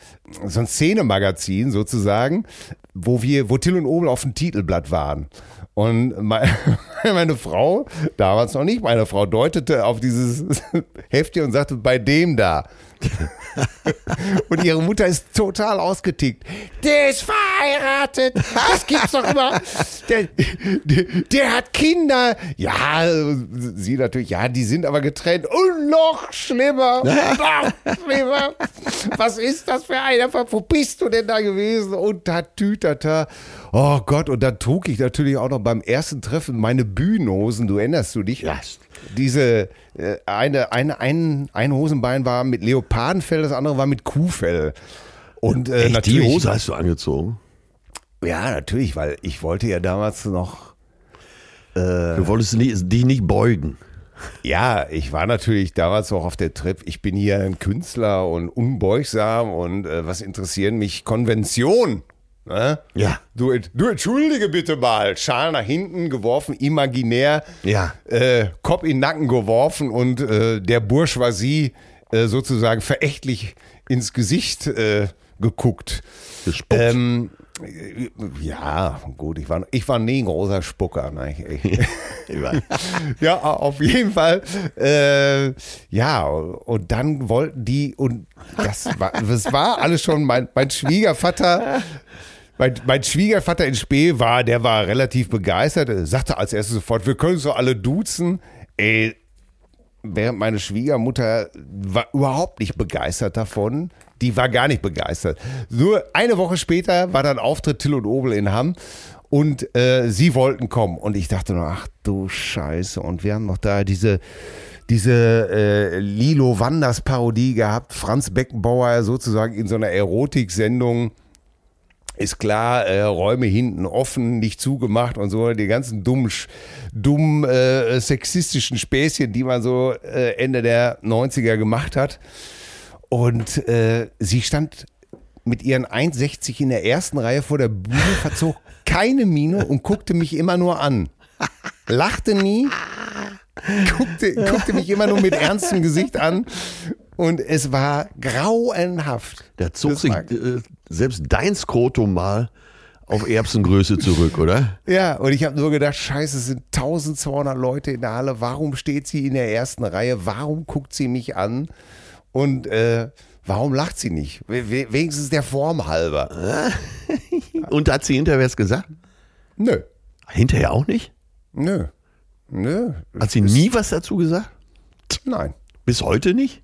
so ein Szenemagazin sozusagen, wo wir, wo Till und Obel auf dem Titelblatt waren. Und meine, Frau, damals noch nicht, meine Frau deutete auf dieses Heftchen und sagte, bei dem da. Und ihre Mutter ist total ausgetickt. Der ist verheiratet. Das gibt's doch immer. Der, der, der hat Kinder. Ja, sie natürlich, ja, die sind aber getrennt. Und noch schlimmer. Noch schlimmer. Was ist das für einer? Wo bist du denn da gewesen? Und da tütata. Oh Gott, und dann trug ich natürlich auch noch beim ersten Treffen meine Bühnenhosen. Du erinnerst du dich? Ja. Diese äh, eine, eine, ein, ein Hosenbein war mit Leopardenfell, das andere war mit Kuhfell. Und äh, Echt, die natürlich, Hose hast du angezogen? ja, natürlich, weil ich wollte ja damals noch, Du wolltest dich nicht beugen. ja, ich war natürlich damals auch auf der Trip. Ich bin hier ein Künstler und unbeugsam und äh, was interessieren mich Konvention. Ne? Ja. Du, du entschuldige bitte mal. Schal nach hinten geworfen, imaginär. Ja. Äh, Kopf in den Nacken geworfen und äh, der Bourgeoisie äh, sozusagen verächtlich ins Gesicht äh, geguckt. Gespuckt. Ähm, äh, ja, gut, ich war, ich war nie ein großer Spucker. Ne? Ja, auf jeden Fall. Äh, ja, und dann wollten die, und das war, das war alles schon, mein, mein Schwiegervater Mein, mein Schwiegervater in Spee war, der war relativ begeistert, Er sagte als erstes sofort, wir können so alle duzen. Ey, während meine Schwiegermutter war überhaupt nicht begeistert davon. Die war gar nicht begeistert. Nur eine Woche später war dann Auftritt Till und Obel in Hamm und äh, sie wollten kommen. Und ich dachte nur, ach du Scheiße. Und wir haben noch da diese, diese äh, Lilo Wanders Parodie gehabt. Franz Beckenbauer sozusagen in so einer Erotiksendung ist klar, äh, Räume hinten offen, nicht zugemacht und so, die ganzen dummen, dummen äh, sexistischen Späßchen, die man so äh, Ende der 90er gemacht hat. Und äh, sie stand mit ihren 1,60 in der ersten Reihe vor der Bühne, verzog keine Miene und guckte mich immer nur an. Lachte nie, guckte, guckte mich immer nur mit ernstem Gesicht an und es war grauenhaft. Da zog Das sich äh, selbst dein Skrotum mal auf Erbsengröße zurück, oder? Ja, und ich habe nur gedacht, scheiße, es sind 1200 Leute in der Halle. Warum steht sie in der ersten Reihe? Warum guckt sie mich an? Und äh, warum lacht sie nicht? We- we- Wenigstens der Form halber. Und hat sie hinterher was gesagt? Nö, Hinterher auch nicht? nö, nö. Hat sie nie was dazu gesagt? Nein, Bis heute nicht?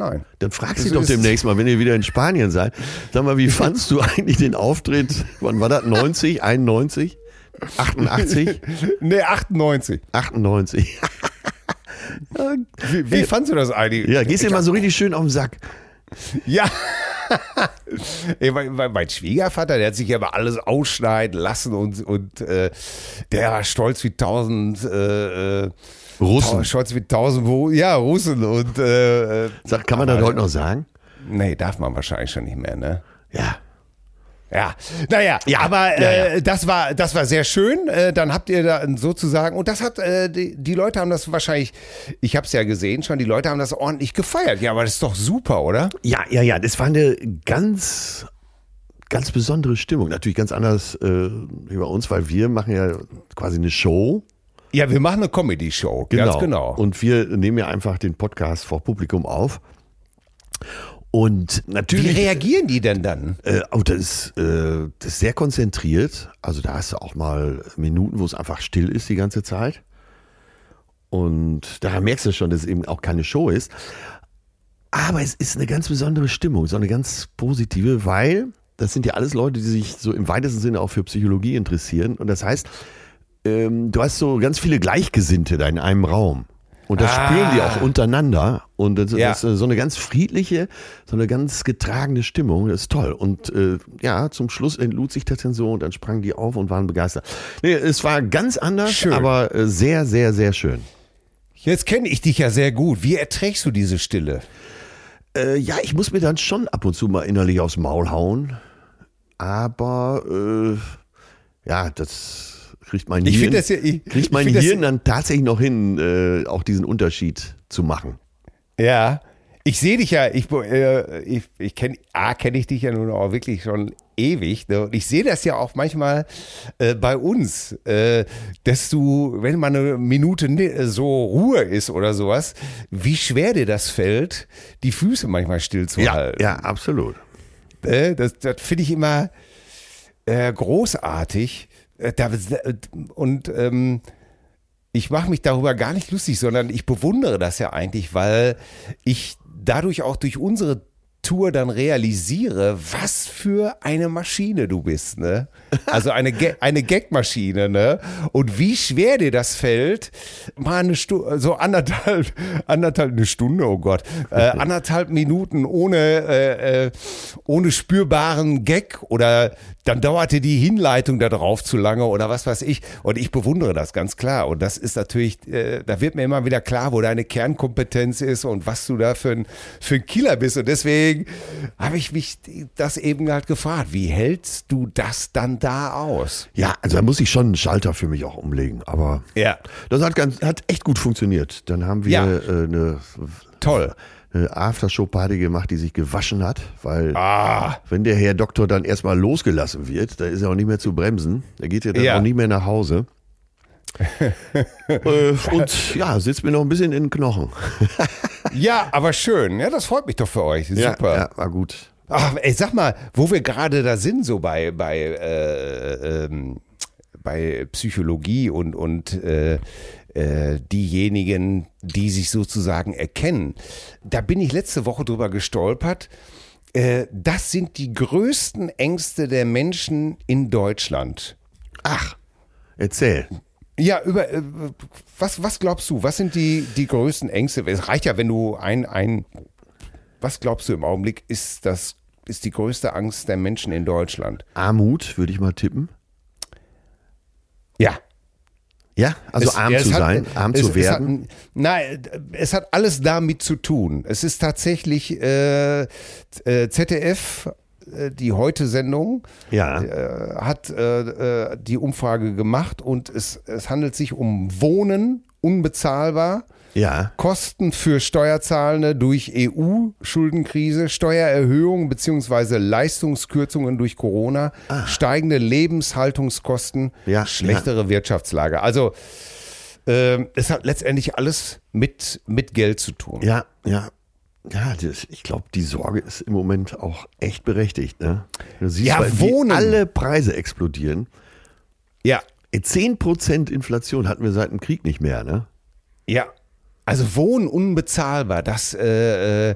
Nein. Dann frag sie Also doch demnächst mal, wenn ihr wieder in Spanien seid. Sag mal, wie fandst du eigentlich den Auftritt? Wann war das? 90, 91, 88, Nee, 98. 98? Wie, wie fandst du das eigentlich? Ja, gehst dir mal so richtig schön auf den Sack. Ja. Ey, mein, mein, mein Schwiegervater, der hat sich ja mal alles ausschneiden lassen und, und äh, der war stolz wie tausend äh, äh, Russen. Stolz wie tausend Wo ja, Russen und äh, äh, Sag, kann man das heute noch sagen? nee, darf man wahrscheinlich schon nicht mehr, ne? Ja. Ja, naja, Ja, aber ja, äh, ja. das war das war sehr schön. Äh, dann habt ihr da sozusagen und das hat äh, die, die Leute haben das wahrscheinlich, ich habe es ja gesehen schon, die Leute haben das ordentlich gefeiert. Ja, aber das ist doch super, oder? Ja, ja, ja, das war eine ganz, ganz besondere Stimmung. Natürlich ganz anders äh, wie bei uns, weil wir machen ja quasi eine Show. Ja, wir machen eine Comedy-Show, ganz genau. Und wir nehmen ja einfach den Podcast vor Publikum auf. Und Wie natürlich. reagieren die denn dann? Äh, oh, das, ist, äh, das ist sehr konzentriert. Also da hast du auch mal Minuten, wo es einfach still ist die ganze Zeit. Und daran merkst du schon, dass es eben auch keine Show ist. Aber es ist eine ganz besondere Stimmung, so eine ganz positive, weil das sind ja alles Leute, die sich so im weitesten Sinne auch für Psychologie interessieren. Und das heißt, ähm, du hast so ganz viele Gleichgesinnte da in einem Raum. Und das Ah. spüren die auch untereinander. Und das, Ja. das ist so eine ganz friedliche, so eine ganz getragene Stimmung. Das ist toll. Und äh, ja, zum Schluss entlud sich das dann so und dann sprangen die auf und waren begeistert. Nee, es war ganz anders, Schön. aber äh, sehr, sehr, sehr schön. Jetzt kenne ich dich ja sehr gut. Wie erträgst du diese Stille? Äh, ja, ich muss mir dann schon ab und zu mal innerlich aufs Maul hauen. Aber äh, ja, das kriegt mein Ich Hirn, das ja- ich- kriegt ich mein das- Hirn dann tatsächlich noch hin, äh, auch diesen Unterschied zu machen. Ja, ich sehe dich ja, ich, äh, ich, ich kenne, A, kenne ich dich ja nun auch wirklich schon ewig. Ne? Und ich sehe das ja auch manchmal äh, bei uns, äh, dass du, wenn mal eine Minute ne- so Ruhe ist oder sowas, wie schwer dir das fällt, die Füße manchmal stillzuhalten. ja, absolut. Äh, das das finde ich immer äh, großartig. Äh, und ähm, ich mache mich darüber gar nicht lustig, sondern ich bewundere das ja eigentlich, weil ich dadurch auch durch unsere Tour dann realisiere, was für eine Maschine du bist, ne? Also eine, Ga- eine Gagmaschine, ne? Und wie schwer dir das fällt, mal eine Stunde, so anderthalb, anderthalb, eine Stunde, oh Gott, äh, anderthalb Minuten ohne, äh, äh, ohne spürbaren Gag oder dann dauerte die Hinleitung da drauf zu lange oder was weiß ich. Und ich bewundere das ganz klar. Und das ist natürlich, äh, da wird mir immer wieder klar, wo deine Kernkompetenz ist und was du da für ein, für ein Killer bist. Und deswegen habe ich mich das eben halt gefragt. Wie hältst du das dann da aus? Ja, also da muss ich schon einen Schalter für mich auch umlegen. Aber Ja. das hat, ganz, hat echt gut funktioniert. Dann haben wir Ja. äh, eine, Toll. eine Aftershow-Party gemacht, die sich gewaschen hat. Weil Ah. wenn der Herr Doktor dann erstmal losgelassen wird, da ist er auch nicht mehr zu bremsen. Er geht ja dann Ja. auch nicht mehr nach Hause. äh, und ja, sitzt mir noch ein bisschen in den Knochen. Ja, aber schön. Ja, das freut mich doch für euch. Super. Ja, ja, war gut. Ach, ey, sag mal, wo wir gerade da sind, so bei, bei, äh, ähm, bei Psychologie und, und äh, äh, diejenigen, die sich sozusagen erkennen. Da bin ich letzte Woche drüber gestolpert. Äh, das sind die größten Ängste der Menschen in Deutschland. Ach, erzähl. Ja, über äh, was, was glaubst du? Was sind die, die größten Ängste? Es reicht ja, wenn du ein, ein was glaubst du im Augenblick, ist das ist die größte Angst der Menschen in Deutschland? Armut, würde ich mal tippen. Ja. Ja, also Es- arm es zu hat- sein, arm es, zu werden. hat, nein, es hat alles damit zu tun. Es ist tatsächlich äh, äh, ZDF, äh, die Heute-Sendung, ja. äh, hat äh, äh, die Umfrage gemacht und es, es handelt sich um Wohnen unbezahlbar. Ja. Kosten für Steuerzahlende durch EU-Schuldenkrise, Steuererhöhungen bzw. Leistungskürzungen durch Corona, steigende Lebenshaltungskosten, Ah. Ja, schlechtere Wirtschaftslage. Also ähm, es hat letztendlich alles mit, mit Geld zu tun. Ja, ja. Ja, das, ich glaube, die Sorge ist im Moment auch echt berechtigt. Ne? Du siehst, Ja, weil wie Wohnen. alle Preise explodieren. Ja, 10% Inflation hatten wir seit dem Krieg nicht mehr. Ne? ja. Also Wohnen unbezahlbar, das, äh, äh,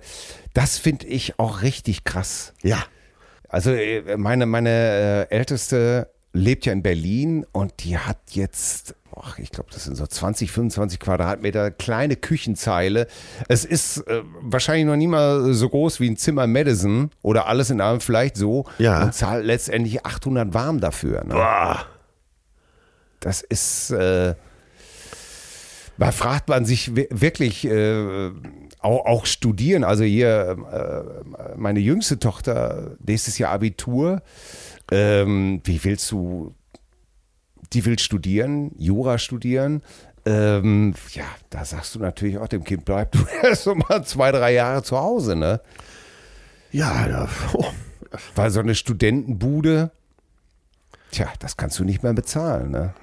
das finde ich auch richtig krass. Ja. Also äh, meine, meine äh, Älteste lebt ja in Berlin und die hat jetzt, ach, ich glaube, das sind so 20, 25 Quadratmeter, kleine Küchenzeile. Es ist äh, wahrscheinlich noch nie mal so groß wie ein Zimmer Madison oder alles in allem vielleicht so Ja. und zahlt letztendlich 800 warm dafür. Ne? Das ist, äh, da fragt man sich wi- wirklich, äh, auch, auch studieren. Also hier, äh, meine jüngste Tochter, nächstes Jahr Abitur. Ähm, wie willst du, die will studieren, Jura studieren. Ähm, ja, da sagst du natürlich auch dem Kind, bleib du erst mal zwei, drei Jahre zu Hause, ne? Ja, ja. Oh. Weil so eine Studentenbude, tja, das kannst du nicht mehr bezahlen, ne?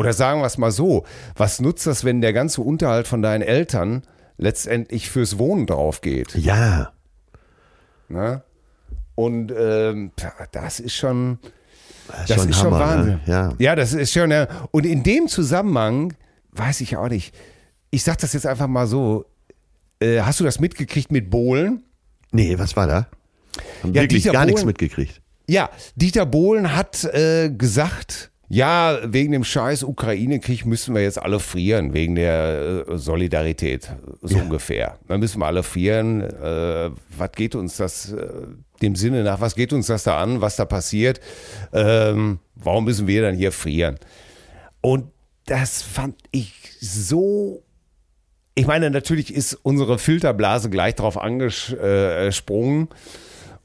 Oder sagen wir es mal so, was nutzt das, wenn der ganze Unterhalt von deinen Eltern letztendlich fürs Wohnen drauf geht? Ja. Ne? Und ähm, das ist schon, Das das ist schon Hammer, Wahnsinn. Ne? Ja. ja, das ist schon, ja. Und in dem Zusammenhang, weiß ich auch nicht, ich sag das jetzt einfach mal so, äh, hast du das mitgekriegt mit Bohlen? Nee, was war da? Haben Ja, wirklich Dieter gar nichts Bohlen- mitgekriegt. Ja, Dieter Bohlen hat äh, gesagt, ja, wegen dem scheiß Ukraine-Krieg müssen wir jetzt alle frieren, wegen der äh, Solidarität, so Ja. ungefähr. Dann müssen wir alle frieren. Äh, was geht uns das, äh, dem Sinne nach, was geht uns das da an, was da passiert? Ähm, warum müssen wir dann hier frieren? Und das fand ich so ich meine, natürlich ist unsere Filterblase gleich drauf angesprungen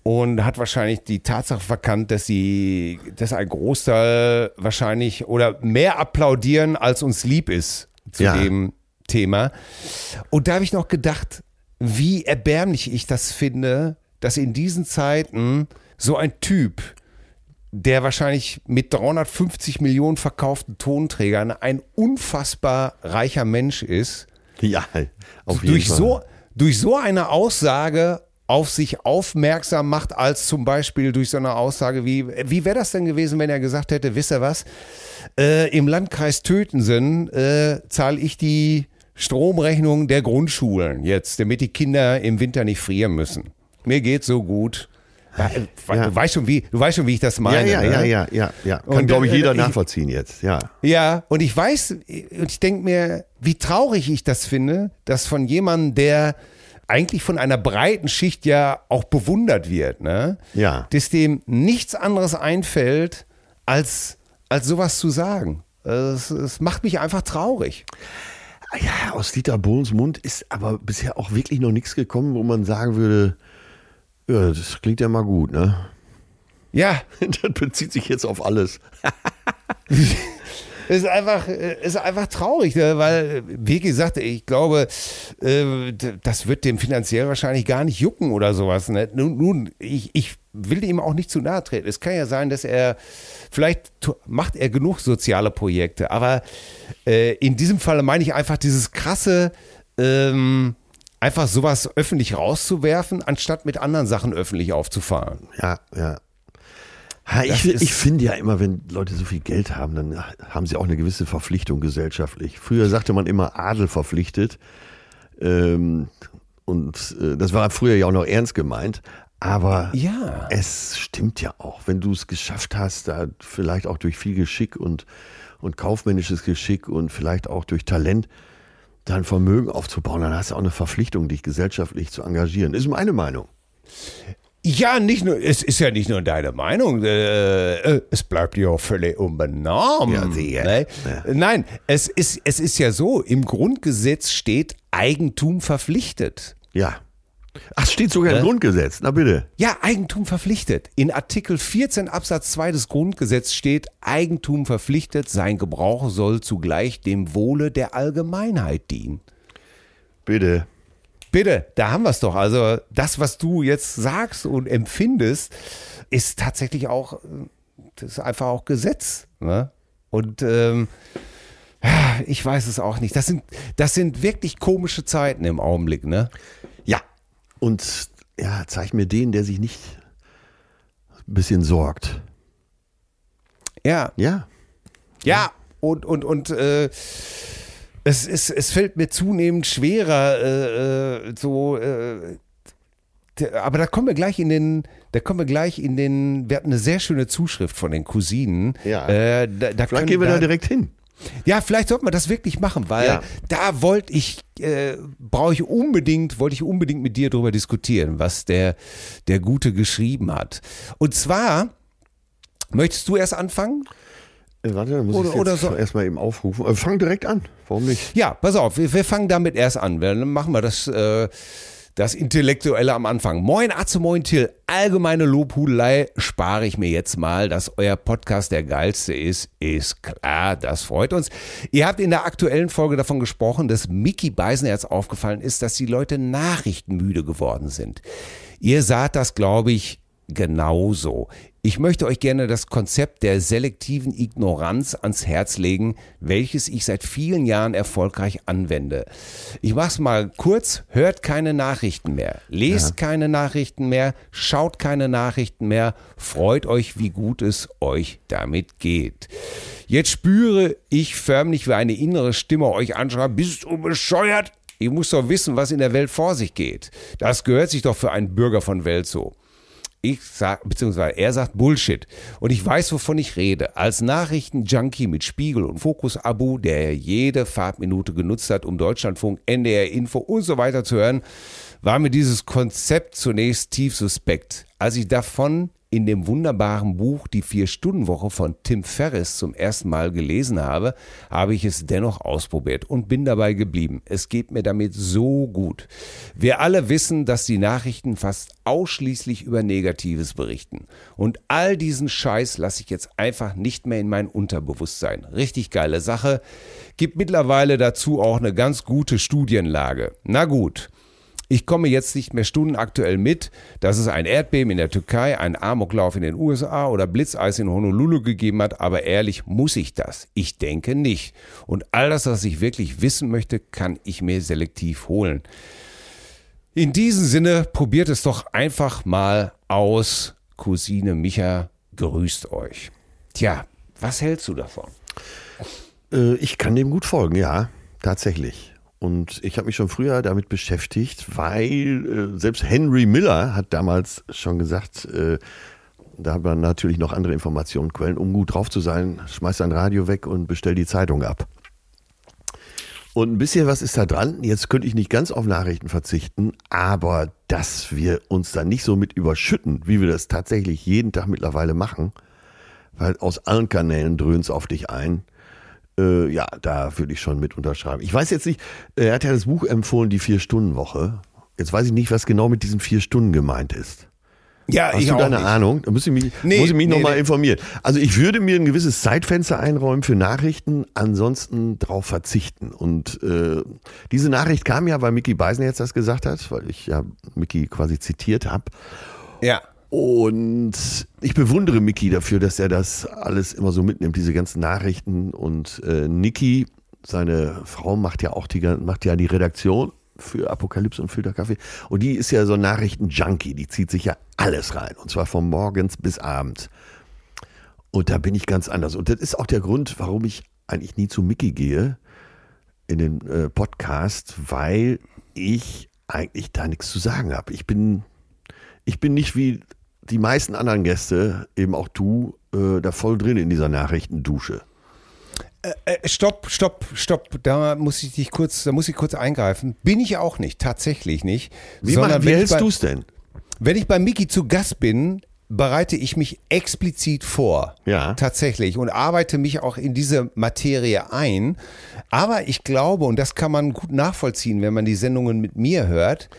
und hat wahrscheinlich die Tatsache verkannt, dass sie, dass ein Großteil wahrscheinlich oder mehr applaudieren, als uns lieb ist zu Ja. dem Thema. Und da habe ich noch gedacht, wie erbärmlich ich das finde, dass in diesen Zeiten so ein Typ, der wahrscheinlich mit 350 Millionen verkauften Tonträgern ein unfassbar reicher Mensch ist, Ja, auf jeden durch Fall. so, durch so eine Aussage auf sich aufmerksam macht, als zum Beispiel durch so eine Aussage wie, wie wäre das denn gewesen, wenn er gesagt hätte, wisst ihr was, äh, im Landkreis Tötensen äh, zahle ich die Stromrechnung der Grundschulen jetzt, damit die Kinder im Winter nicht frieren müssen. Mir geht's so gut. Ja, äh, Ja. Du, weißt schon, wie, du weißt schon, wie ich das Ja, meine. ja, ne? ja, ja, ja, ja. Kann, Und, glaube ich, äh, jeder ich- nachvollziehen jetzt. Ja. Ja, und ich weiß, und ich denke mir, wie traurig ich das finde, dass von jemandem, der eigentlich von einer breiten Schicht ja auch bewundert wird, ne? Ja. dass dem nichts anderes einfällt, als, als sowas zu sagen. Es, es macht mich einfach traurig. Ja, aus Dieter Bohlens Mund ist aber bisher auch wirklich noch nichts gekommen, wo man sagen würde, ja, das klingt ja mal gut, ne? Ja, Das bezieht sich jetzt auf alles. Ist einfach, ist einfach traurig, ne? weil, wie gesagt, ich glaube, äh, d- das wird dem finanziell wahrscheinlich gar nicht jucken oder sowas. Ne? Nun, nun ich, ich will ihm auch nicht zu nahe treten. Es kann ja sein, dass er, vielleicht macht er genug soziale Projekte, aber äh, in diesem Falle meine ich einfach dieses krasse, ähm, einfach sowas öffentlich rauszuwerfen, anstatt mit anderen Sachen öffentlich aufzufahren. Ja, ja. Ha, ich, ich finde ja immer, wenn Leute so viel Geld haben, dann haben sie auch eine gewisse Verpflichtung gesellschaftlich. Früher sagte man immer Adel verpflichtet. Ähm, und äh, das war früher ja auch noch ernst gemeint. Aber Ja. es stimmt ja auch, wenn du es geschafft hast, da vielleicht auch durch viel Geschick und, und kaufmännisches Geschick und vielleicht auch durch Talent dein Vermögen aufzubauen, dann hast du auch eine Verpflichtung, dich gesellschaftlich zu engagieren. Ist meine Meinung. Ja, nicht nur, es ist ja nicht nur deine Meinung, äh, äh, es bleibt ja auch völlig unbenommen. Ja, sehr. Ne? Ja. Nein, es ist, es ist ja so, im Grundgesetz steht Eigentum verpflichtet. Ja. Ach, steht sogar im Hä? Grundgesetz. Na bitte. Ja, Eigentum verpflichtet. In Artikel 14 Absatz 2 des Grundgesetzes steht, Eigentum verpflichtet, sein Gebrauch soll zugleich dem Wohle der Allgemeinheit dienen. Bitte. Bitte, da haben wir es doch. Also das, was du jetzt sagst und empfindest, ist tatsächlich auch, das ist einfach auch Gesetz. Ne? Und ähm, ich weiß es auch nicht. Das sind, das sind wirklich komische Zeiten im Augenblick, ne? Ja. Und ja, zeig mir den, der sich nicht ein bisschen sorgt. Ja, Ja. ja. Und, und, und äh, es, ist, es fällt mir zunehmend schwerer, äh, äh, so äh, aber da kommen wir gleich in den, da kommen wir gleich in den, wir hatten eine sehr schöne Zuschrift von den Cousinen. Ja. Äh, da, da Vielleicht gehen wir da direkt hin. Ja, vielleicht sollten wir das wirklich machen, weil Ja. da wollte ich, äh, brauche ich unbedingt, wollte ich unbedingt mit dir drüber diskutieren, was der, der Gute geschrieben hat. Und zwar, möchtest du erst anfangen? Äh, warte, dann muss Oder- ich oder so- erstmal eben aufrufen. Äh, fang direkt an. Warum nicht? Ja, pass auf, wir, wir fangen damit erst an. Wir- Dann machen wir das, äh, das Intellektuelle am Anfang. Moin Atze, moin Till. Allgemeine Lobhudelei spare ich mir jetzt mal. Dass euer Podcast der geilste ist, ist klar. Das freut uns. Ihr habt in der aktuellen Folge davon gesprochen, dass Mickey Beisenherz aufgefallen ist, dass die Leute nachrichtenmüde geworden sind. Ihr saht das, glaube ich, genauso. Ich möchte euch gerne das Konzept der selektiven Ignoranz ans Herz legen, welches ich seit vielen Jahren erfolgreich anwende. Ich mach's mal kurz, hört keine Nachrichten mehr, lest keine Nachrichten mehr, schaut keine Nachrichten mehr, freut euch, wie gut es euch damit geht. Jetzt spüre ich förmlich, wie eine innere Stimme euch anschreibt, bist du bescheuert? Ich muss doch wissen, was in der Welt vor sich geht. Das gehört sich doch für einen Bürger von Welt so. Ich sag, beziehungsweise er sagt Bullshit. Und ich weiß, wovon ich rede. Als Nachrichtenjunkie mit Spiegel und Fokus-Abo, der jede Fahrtminute genutzt hat, um Deutschlandfunk, NDR Info und so weiter zu hören, war mir dieses Konzept zunächst tief suspekt. Als ich davon in dem wunderbaren Buch Die Vier-Stunden-Woche von Tim Ferriss zum ersten Mal gelesen habe, habe ich es dennoch ausprobiert und bin dabei geblieben. Es geht mir damit so gut. Wir alle wissen, dass die Nachrichten fast ausschließlich über Negatives berichten. Und all diesen Scheiß lasse ich jetzt einfach nicht mehr in mein Unterbewusstsein. Richtig geile Sache. Gibt mittlerweile dazu auch eine ganz gute Studienlage. Na gut. Ich komme jetzt nicht mehr stundenaktuell mit, dass es ein Erdbeben in der Türkei, einen Amoklauf in den USA oder Blitzeis in Honolulu gegeben hat, aber ehrlich, muss ich das? Ich denke nicht. Und all das, was ich wirklich wissen möchte, kann ich mir selektiv holen. In diesem Sinne, probiert es doch einfach mal aus. Cousine Micha grüßt euch. Tja, was hältst du davon? Äh, ich kann dem gut folgen, ja, tatsächlich. Und ich habe mich schon früher damit beschäftigt, weil äh, selbst Henry Miller hat damals schon gesagt, äh, da hat man natürlich noch andere Informationsquellen, um gut drauf zu sein, schmeiß dein Radio weg und bestell die Zeitung ab. Und ein bisschen was ist da dran. Jetzt könnte ich nicht ganz auf Nachrichten verzichten, aber dass wir uns da nicht so mit überschütten, wie wir das tatsächlich jeden Tag mittlerweile machen, weil aus allen Kanälen dröhnt's auf dich ein. Äh, ja, da würde ich schon mit unterschreiben. Ich weiß jetzt nicht, er hat ja das Buch empfohlen, die Vier-Stunden-Woche. Jetzt weiß ich nicht, was genau mit diesen vier Stunden gemeint ist. Ja, Hast du da eine Ahnung? Da muss ich mich, Nee, muss ich mich nee, nochmal nee. informieren. Also ich würde mir ein gewisses Zeitfenster einräumen für Nachrichten, ansonsten drauf verzichten. Und äh, diese Nachricht kam ja, weil Mickey Beisen jetzt das gesagt hat, weil ich ja Mickey quasi zitiert habe. Ja. Und ich bewundere Mickey dafür, dass er das alles immer so mitnimmt, diese ganzen Nachrichten. Und äh, Niki, seine Frau, macht ja auch die, macht ja die Redaktion für Apokalypse und Filterkaffee. Und die ist ja so ein Nachrichten-Junkie. Die zieht sich ja alles rein. Und zwar von morgens bis abends. Und da bin ich ganz anders. Und das ist auch der Grund, warum ich eigentlich nie zu Mickey gehe in den äh, Podcast, weil ich eigentlich da nichts zu sagen habe. Ich bin, ich bin nicht wie die meisten anderen Gäste, eben auch du, äh, da voll drin in dieser Nachrichtendusche. Äh, stopp, stopp, stopp. Da muss ich dich kurz, da muss ich kurz eingreifen. Bin ich auch nicht, tatsächlich nicht. Wie, mach- wie hältst du es denn? Wenn ich bei Miki zu Gast bin, bereite ich mich explizit vor. Ja. Tatsächlich. Und arbeite mich auch in diese Materie ein. Aber ich glaube, und das kann man gut nachvollziehen, wenn man die Sendungen mit mir hört,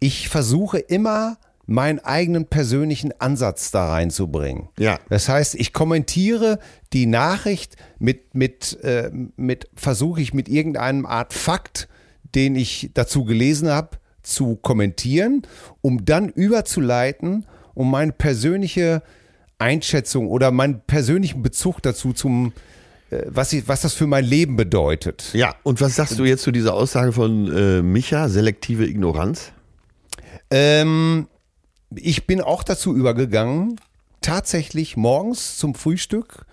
ich versuche immer meinen eigenen persönlichen Ansatz da reinzubringen. Ja. Das heißt, ich kommentiere die Nachricht mit, mit, äh, mit versuche ich mit irgendeinem Art Fakt, den ich dazu gelesen habe, zu kommentieren, um dann überzuleiten, um meine persönliche Einschätzung oder meinen persönlichen Bezug dazu zum, äh, was, ich, was das für mein Leben bedeutet. Ja, und was sagst du jetzt zu dieser Aussage von äh, Micha, selektive Ignoranz? Ähm, ich bin auch dazu übergegangen, tatsächlich morgens zum Frühstück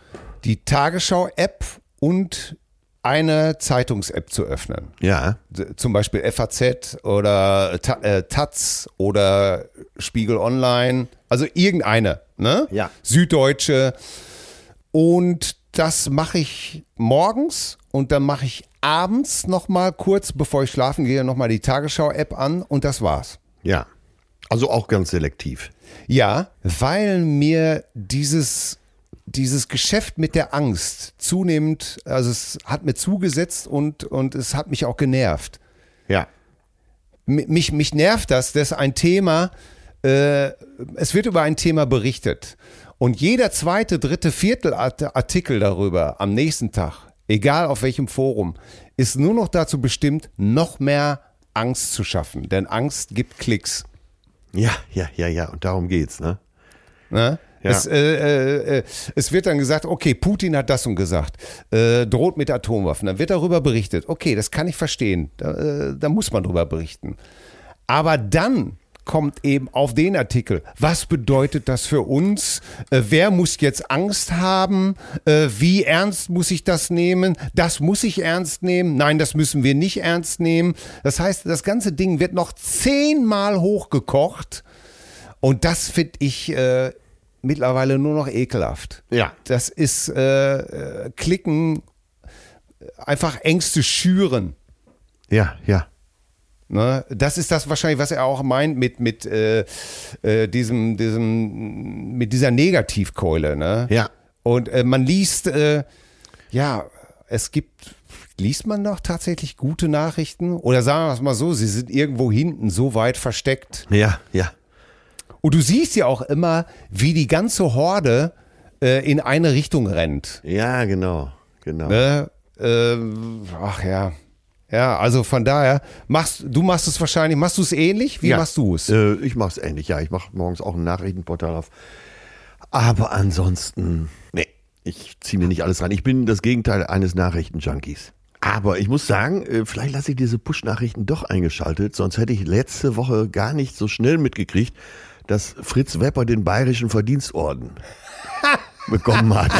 die Tagesschau-App und eine Zeitungs-App zu öffnen. Ja. Zum Beispiel FAZ oder äh, Taz oder Spiegel Online, also irgendeine, ne? Ja. Süddeutsche. Und das mache ich morgens und dann mache ich abends nochmal kurz, bevor ich schlafen gehe, nochmal die Tagesschau-App an und das war's. Ja. Also auch ganz selektiv. Ja, weil mir dieses, dieses Geschäft mit der Angst zunehmend, also es hat mir zugesetzt und, und es hat mich auch genervt. Ja. Mich, mich nervt das, dass ein Thema, äh, es wird über ein Thema berichtet. Und jeder zweite, dritte, vierte Art- Artikel darüber am nächsten Tag, egal auf welchem Forum, ist nur noch dazu bestimmt, noch mehr Angst zu schaffen. Denn Angst gibt Klicks. Ja, ja, ja, ja. Und darum geht's, ne? Ne? Ja. Es, äh, äh, äh, es wird dann gesagt, okay, Putin hat das und gesagt, äh, droht mit Atomwaffen. Dann wird darüber berichtet. Okay, das kann ich verstehen. Da, äh, da muss man drüber berichten. Aber dann kommt eben auf den Artikel, was bedeutet das für uns? Äh, wer muss jetzt Angst haben? Äh, wie ernst muss ich das nehmen? Das muss ich ernst nehmen? Nein, das müssen wir nicht ernst nehmen. Das heißt, das ganze Ding wird noch zehnmal hochgekocht. Und das finde ich äh, mittlerweile nur noch ekelhaft. Ja. Das ist äh, äh, Klicken, einfach Ängste schüren. Ja, ja. Ne? Das ist das wahrscheinlich, was er auch meint mit, mit äh, äh, diesem, diesem, mit dieser Negativkeule. Ne? Ja. Und äh, man liest, äh, ja, es gibt, liest man noch tatsächlich gute Nachrichten? Oder sagen wir es mal so, sie sind irgendwo hinten so weit versteckt. Ja, ja. Und du siehst ja auch immer, wie die ganze Horde äh, in eine Richtung rennt. Ja, genau. Genau. Ne? Ähm, ach ja. Ja, also von daher, machst, du machst es wahrscheinlich, machst du es ähnlich? Wie ja. machst du es? Äh, ich mach's ähnlich, ja. Ich mache morgens auch ein Nachrichtenportal auf. Aber ansonsten, nee, ich ziehe mir nicht alles rein. Ich bin das Gegenteil eines Nachrichtenjunkies. Aber ich muss sagen, äh, vielleicht lasse ich diese Push-Nachrichten doch eingeschaltet, sonst hätte ich letzte Woche gar nicht so schnell mitgekriegt, dass Fritz Wepper den Bayerischen Verdienstorden bekommen hat.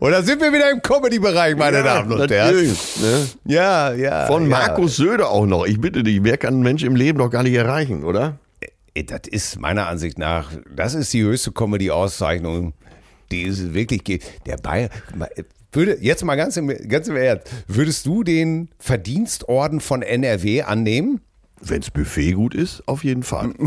Oder sind wir wieder im Comedy-Bereich, meine Damen und Herren? ne? Ja, ja. Von ja. Markus Söder auch noch. Ich bitte dich, wer kann einen Mensch im Leben doch gar nicht erreichen, oder? Äh, Das ist meiner Ansicht nach, das ist die höchste Comedy-Auszeichnung, die es wirklich gibt. Der Bayer, würde, jetzt mal ganz im, ganz im Ernst, würdest du den Verdienstorden von NRW annehmen? Wenn's Buffet gut ist, auf jeden Fall.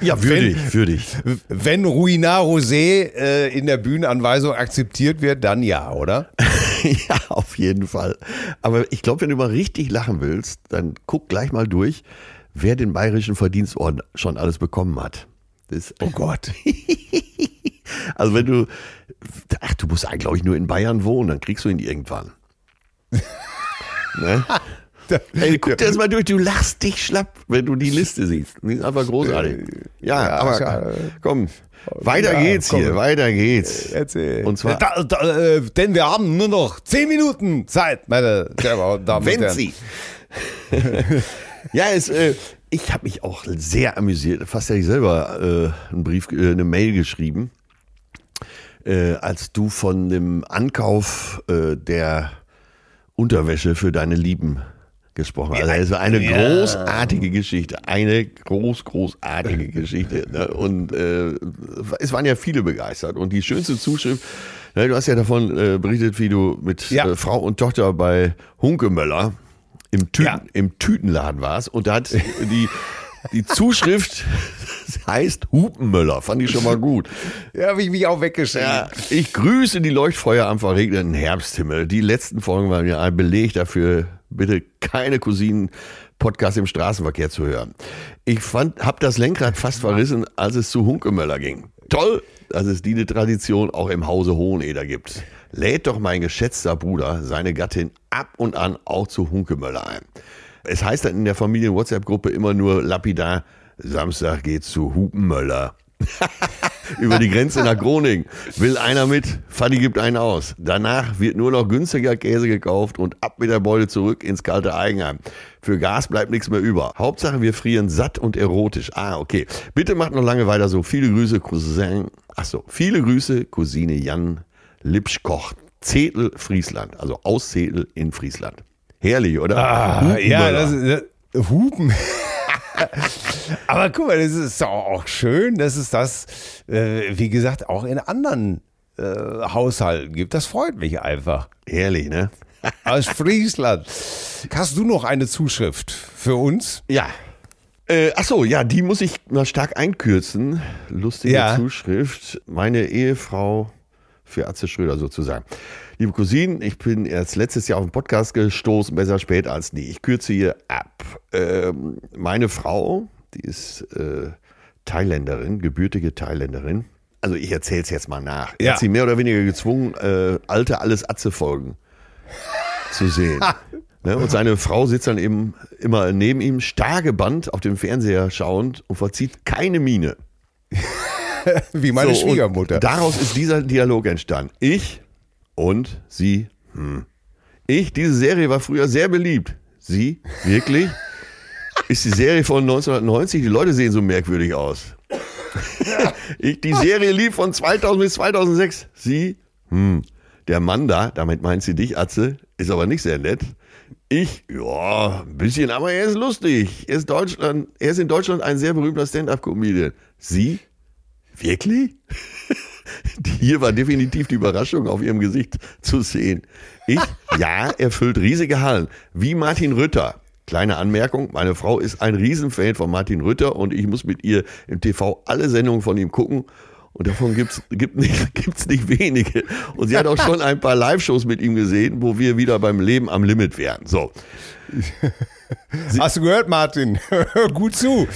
ja, würde ich, würde ich. Wenn Ruinar Rosé äh, in der Bühnenanweisung akzeptiert wird, dann ja, oder? ja, auf jeden Fall. Aber ich glaube, wenn du mal richtig lachen willst, dann guck gleich mal durch, wer den Bayerischen Verdienstorden schon alles bekommen hat. Das, Oh Gott. also wenn du, ach, du musst eigentlich, glaube ich, nur in Bayern wohnen, dann kriegst du ihn irgendwann. ne? Ey, guck dir das mal durch, du lachst dich schlapp, wenn du die Liste siehst. Die ist einfach großartig. Ja, Ja, aber komm, weiter Ja, geht's komm. hier, weiter geht's. Erzähl. Und zwar- Da, da, äh, denn wir haben nur noch zehn Minuten Zeit, meine Damen und Wenn Herren. sie. ja, es, äh, ich habe mich auch sehr amüsiert. Fast hätte ich selber äh, einen Brief, äh, eine Mail geschrieben, äh, als du von dem Ankauf äh, der Unterwäsche für deine Lieben gesprochen. Also es war eine großartige Geschichte, eine groß, großartige Geschichte. Ne? Und äh, es waren ja viele begeistert. Und die schönste Zuschrift, ne, du hast ja davon äh, berichtet, wie du mit Ja. äh, Frau und Tochter bei Hunkemöller im, Tüten, Ja. im Tütenladen warst. Und da hat die, die Zuschrift heißt Hupenmöller. Fand ich schon mal gut. Ja, habe ich mich auch weggeschrieben. Ja, ich grüße die Leuchtfeuer am verregneten Herbsthimmel. Die letzten Folgen waren ja ein Beleg dafür, bitte keine Cousinen Podcast im Straßenverkehr zu hören. Ich fand, hab das Lenkrad fast verrissen, als es zu Hunkemöller ging. Toll, dass es diese Tradition auch im Hause Hoheneder gibt. Lädt doch mein geschätzter Bruder seine Gattin ab und an auch zu Hunkemöller ein. Es heißt dann in der Familien-WhatsApp-Gruppe immer nur lapidar, Samstag geht's zu Hupenmöller. Über die Grenze nach Groningen. Will einer mit? Fadi gibt einen aus. Danach wird nur noch günstiger Käse gekauft und ab mit der Beute zurück ins kalte Eigenheim. Für Gas bleibt nichts mehr über. Hauptsache wir frieren satt und erotisch. Ah, okay. Bitte macht noch lange weiter so. Viele Grüße, Cousin. Ach so. Viele Grüße, Cousine Jan Lipschkoch. Zetel, Friesland. Also aus Zetel in Friesland. Herrlich, oder? Ah, ja, das ist das, Hupen. Aber guck mal, das ist auch schön, dass es das, äh, wie gesagt, auch in anderen äh, Haushalten gibt. Das freut mich einfach. Herrlich, ne? Aus Friesland. Hast du noch eine Zuschrift für uns? Ja. Äh, ach so, ja, die muss ich mal stark einkürzen. Lustige Ja. Zuschrift. Meine Ehefrau für Atze Schröder sozusagen. Liebe Cousinen, ich bin erst letztes Jahr auf den Podcast gestoßen, besser spät als nie. Ich kürze hier ab. Ähm, meine Frau, die ist äh, Thailänderin, gebürtige Thailänderin. Also ich erzähle es jetzt mal nach. Er Ja. hat sie mehr oder weniger gezwungen, äh, alte Alles Atze-Folgen zu sehen. Ne? Und seine Frau sitzt dann eben immer neben ihm, starr gebannt auf dem Fernseher schauend und verzieht keine Miene. Wie meine So, Schwiegermutter. Daraus ist dieser Dialog entstanden. Ich und sie. Hm. Ich, diese Serie war früher sehr beliebt. Sie, wirklich? Ist die Serie von 1990? Die Leute sehen so merkwürdig aus. ich, die Serie lief von 2000 bis 2006. Sie, hm. Der Mann da, damit meint sie dich, Atze, ist aber nicht sehr nett. Ich, ja, ein bisschen, aber er ist lustig. Er ist, Deutschland, er ist in Deutschland ein sehr berühmter Stand-Up-Comedian. Sie, Wirklich? Hier war definitiv die Überraschung auf ihrem Gesicht zu sehen. Ich, ja, er füllt riesige Hallen. Wie Martin Rütter. Kleine Anmerkung, meine Frau ist ein Riesenfan von Martin Rütter und ich muss mit ihr im TV alle Sendungen von ihm gucken. Und davon gibt's gibt nicht, gibt's nicht wenige. Und sie hat auch schon ein paar Live-Shows mit ihm gesehen, wo wir wieder beim Leben am Limit wären. So. Hast du gehört, Martin? Hör gut zu.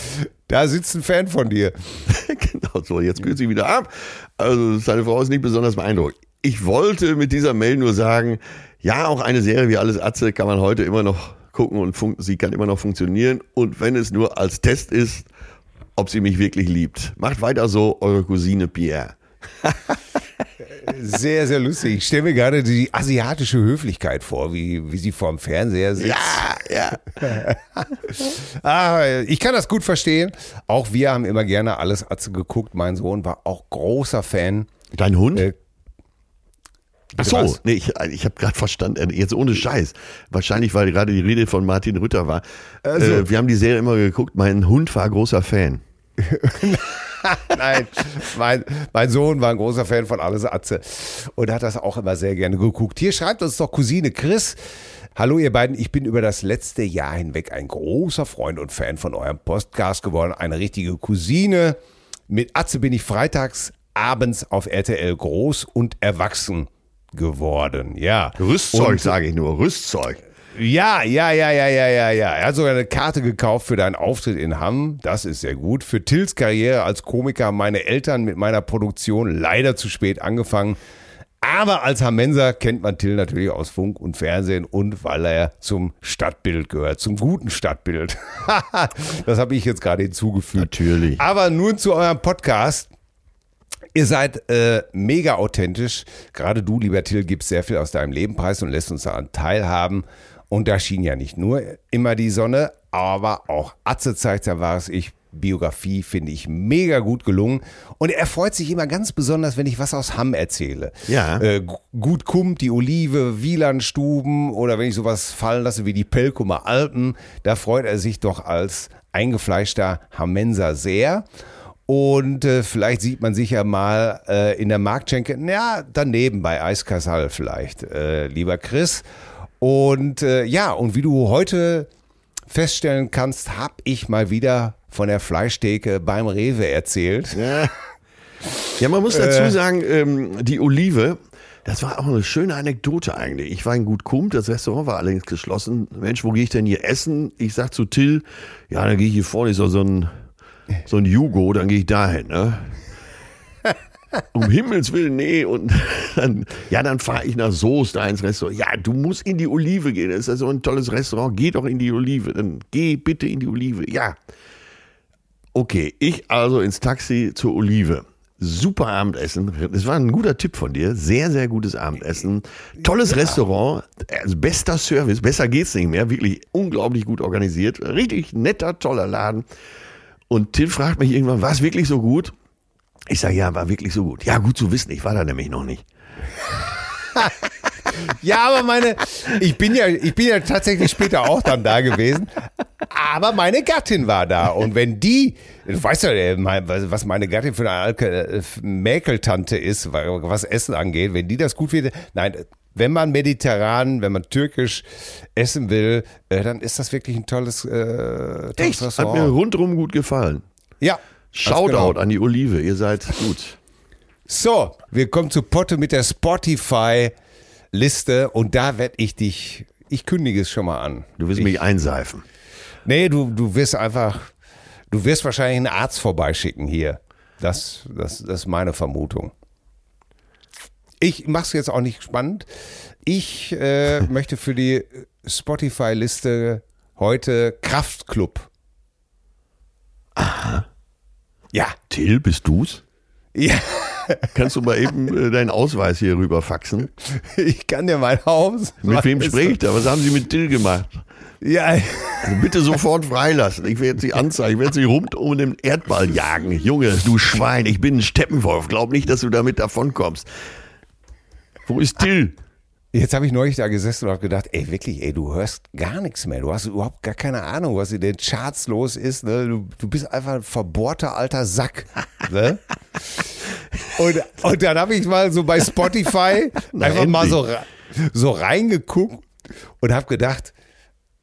Da sitzt ein Fan von dir. genau so, jetzt kürzt sie wieder ab. Also seine Frau ist nicht besonders beeindruckt. Ich wollte mit dieser Mail nur sagen, ja, auch eine Serie wie Alles Atze kann man heute immer noch gucken und sie kann immer noch funktionieren. Und wenn es nur als Test ist, ob sie mich wirklich liebt. Macht weiter so, eure Cousine Pierre. Sehr, sehr lustig. Ich stelle mir gerade die asiatische Höflichkeit vor, wie, wie sie vorm Fernseher sitzt. Ja, ja. Ah, ich kann das gut verstehen. Auch wir haben immer gerne alles Atze geguckt. Mein Sohn war auch großer Fan. Dein Hund? Äh, Ach so, nee, ich, ich habe gerade verstanden, jetzt ohne Scheiß. Wahrscheinlich, weil gerade die Rede von Martin Rütter war. Also- äh, wir haben die Serie immer geguckt, mein Hund war großer Fan. Nein, mein, mein Sohn war ein großer Fan von Alles Atze und hat das auch immer sehr gerne geguckt. Hier schreibt uns doch Cousine Chris. Hallo ihr beiden, ich bin über das letzte Jahr hinweg ein großer Freund und Fan von eurem Podcast geworden. Eine richtige Cousine. Mit Atze bin ich freitags abends auf RTL groß und erwachsen geworden. Ja. Rüstzeug, sage ich nur, Rüstzeug. Ja, ja, ja, ja, ja, ja, ja. Er hat sogar eine Karte gekauft für deinen Auftritt in Hamm. Das ist sehr gut. Für Tills Karriere als Komiker haben meine Eltern mit meiner Produktion leider zu spät angefangen. Aber als Hamenser kennt man Till natürlich aus Funk und Fernsehen und weil er zum Stadtbild gehört, zum guten Stadtbild. das habe ich jetzt gerade hinzugefügt. Natürlich. Aber nun zu eurem Podcast. Ihr seid äh, mega authentisch. Gerade du, lieber Till, gibst sehr viel aus deinem Leben preis und lässt uns daran teilhaben. Und da schien ja nicht nur immer die Sonne, aber auch Atze zeigt, da war es ich. Biografie finde ich mega gut gelungen. Und er freut sich immer ganz besonders, wenn ich was aus Hamm erzähle. Ja. Äh, Gu- gut kommt die Olive, Wielandstuben oder wenn ich sowas fallen lasse wie die Pelkumer Alpen, da freut er sich doch als eingefleischter Hammenser sehr. Und äh, vielleicht sieht man sich ja mal äh, in der Marktschenke, ja, daneben bei Eiskassal vielleicht, äh, lieber Chris. Und äh, ja, und wie du heute feststellen kannst, habe ich mal wieder von der Fleischtheke beim Rewe erzählt. Ja. Ja, man muss dazu sagen, ähm, die Olive, das war auch eine schöne Anekdote eigentlich. Ich war in Gut Kummt, das Restaurant war allerdings geschlossen. Mensch, wo gehe ich denn hier essen? Ich sag zu Till, ja, dann gehe ich hier vorne, ist so so ein, so ein Jugo, dann gehe ich dahin, ne? Um Himmels Willen, nee. Und dann, ja, dann fahre ich nach Soest da ins Restaurant. Ja, du musst in die Olive gehen. Das ist ja so ein tolles Restaurant. Geh doch in die Olive. Dann geh bitte in die Olive. Ja. Okay, ich also ins Taxi zur Olive. Super Abendessen. Das war ein guter Tipp von dir. Sehr, sehr gutes Abendessen. Tolles Restaurant. Also bester Service. Besser geht's nicht mehr. Wirklich unglaublich gut organisiert. Richtig netter, toller Laden. Und Till fragt mich irgendwann, war es wirklich so gut? Ich sage, ja, war wirklich so gut. Ja, gut zu wissen. Ich war da nämlich noch nicht. Ja, aber meine, ich bin ja, ich bin ja tatsächlich später auch dann da gewesen. Aber meine Gattin war da. Und wenn die, du weißt ja, äh, mein- was meine Gattin für eine Alke, äh, Mäkeltante ist, was Essen angeht, wenn die das gut findet. Nein, wenn man mediterran, wenn man türkisch essen will, äh, dann ist das wirklich ein tolles, äh, tolles Echt? Hat Restaurant. mir rundrum gut gefallen. ja. Shoutout genau. an die Olive. Ihr seid gut. So, wir kommen zu Potte mit der Spotify-Liste und da werde ich dich, ich kündige es schon mal an. Du willst ich, mich einseifen. Nee, du, du wirst einfach, du wirst wahrscheinlich einen Arzt vorbeischicken hier. Das, das, das ist meine Vermutung. Ich mach's jetzt auch nicht spannend. Ich äh, möchte für die Spotify-Liste heute Kraftclub. Aha. Ja, Till, bist du's? ja. Kannst du mal eben äh, deinen Ausweis hier rüber faxen? Ich kann dir mein Haus. Mit wem spreche ich da? Was haben Sie mit Till gemacht? Ja, Also bitte sofort freilassen. Ich werde Sie anzeigen. Ich werde Sie rund um den Erdball jagen. Junge, du Schwein, ich bin ein Steppenwolf. Glaub nicht, dass du damit davonkommst. Wo ist Till? Jetzt habe ich neulich da gesessen und habe gedacht, ey, wirklich, ey, du hörst gar nichts mehr. Du hast überhaupt gar keine Ahnung, was in den Charts los ist. Ne? Du, du bist einfach ein verbohrter alter Sack. Ne? Und, und dann habe ich mal so bei Spotify einfach mal so, so reingeguckt und habe gedacht,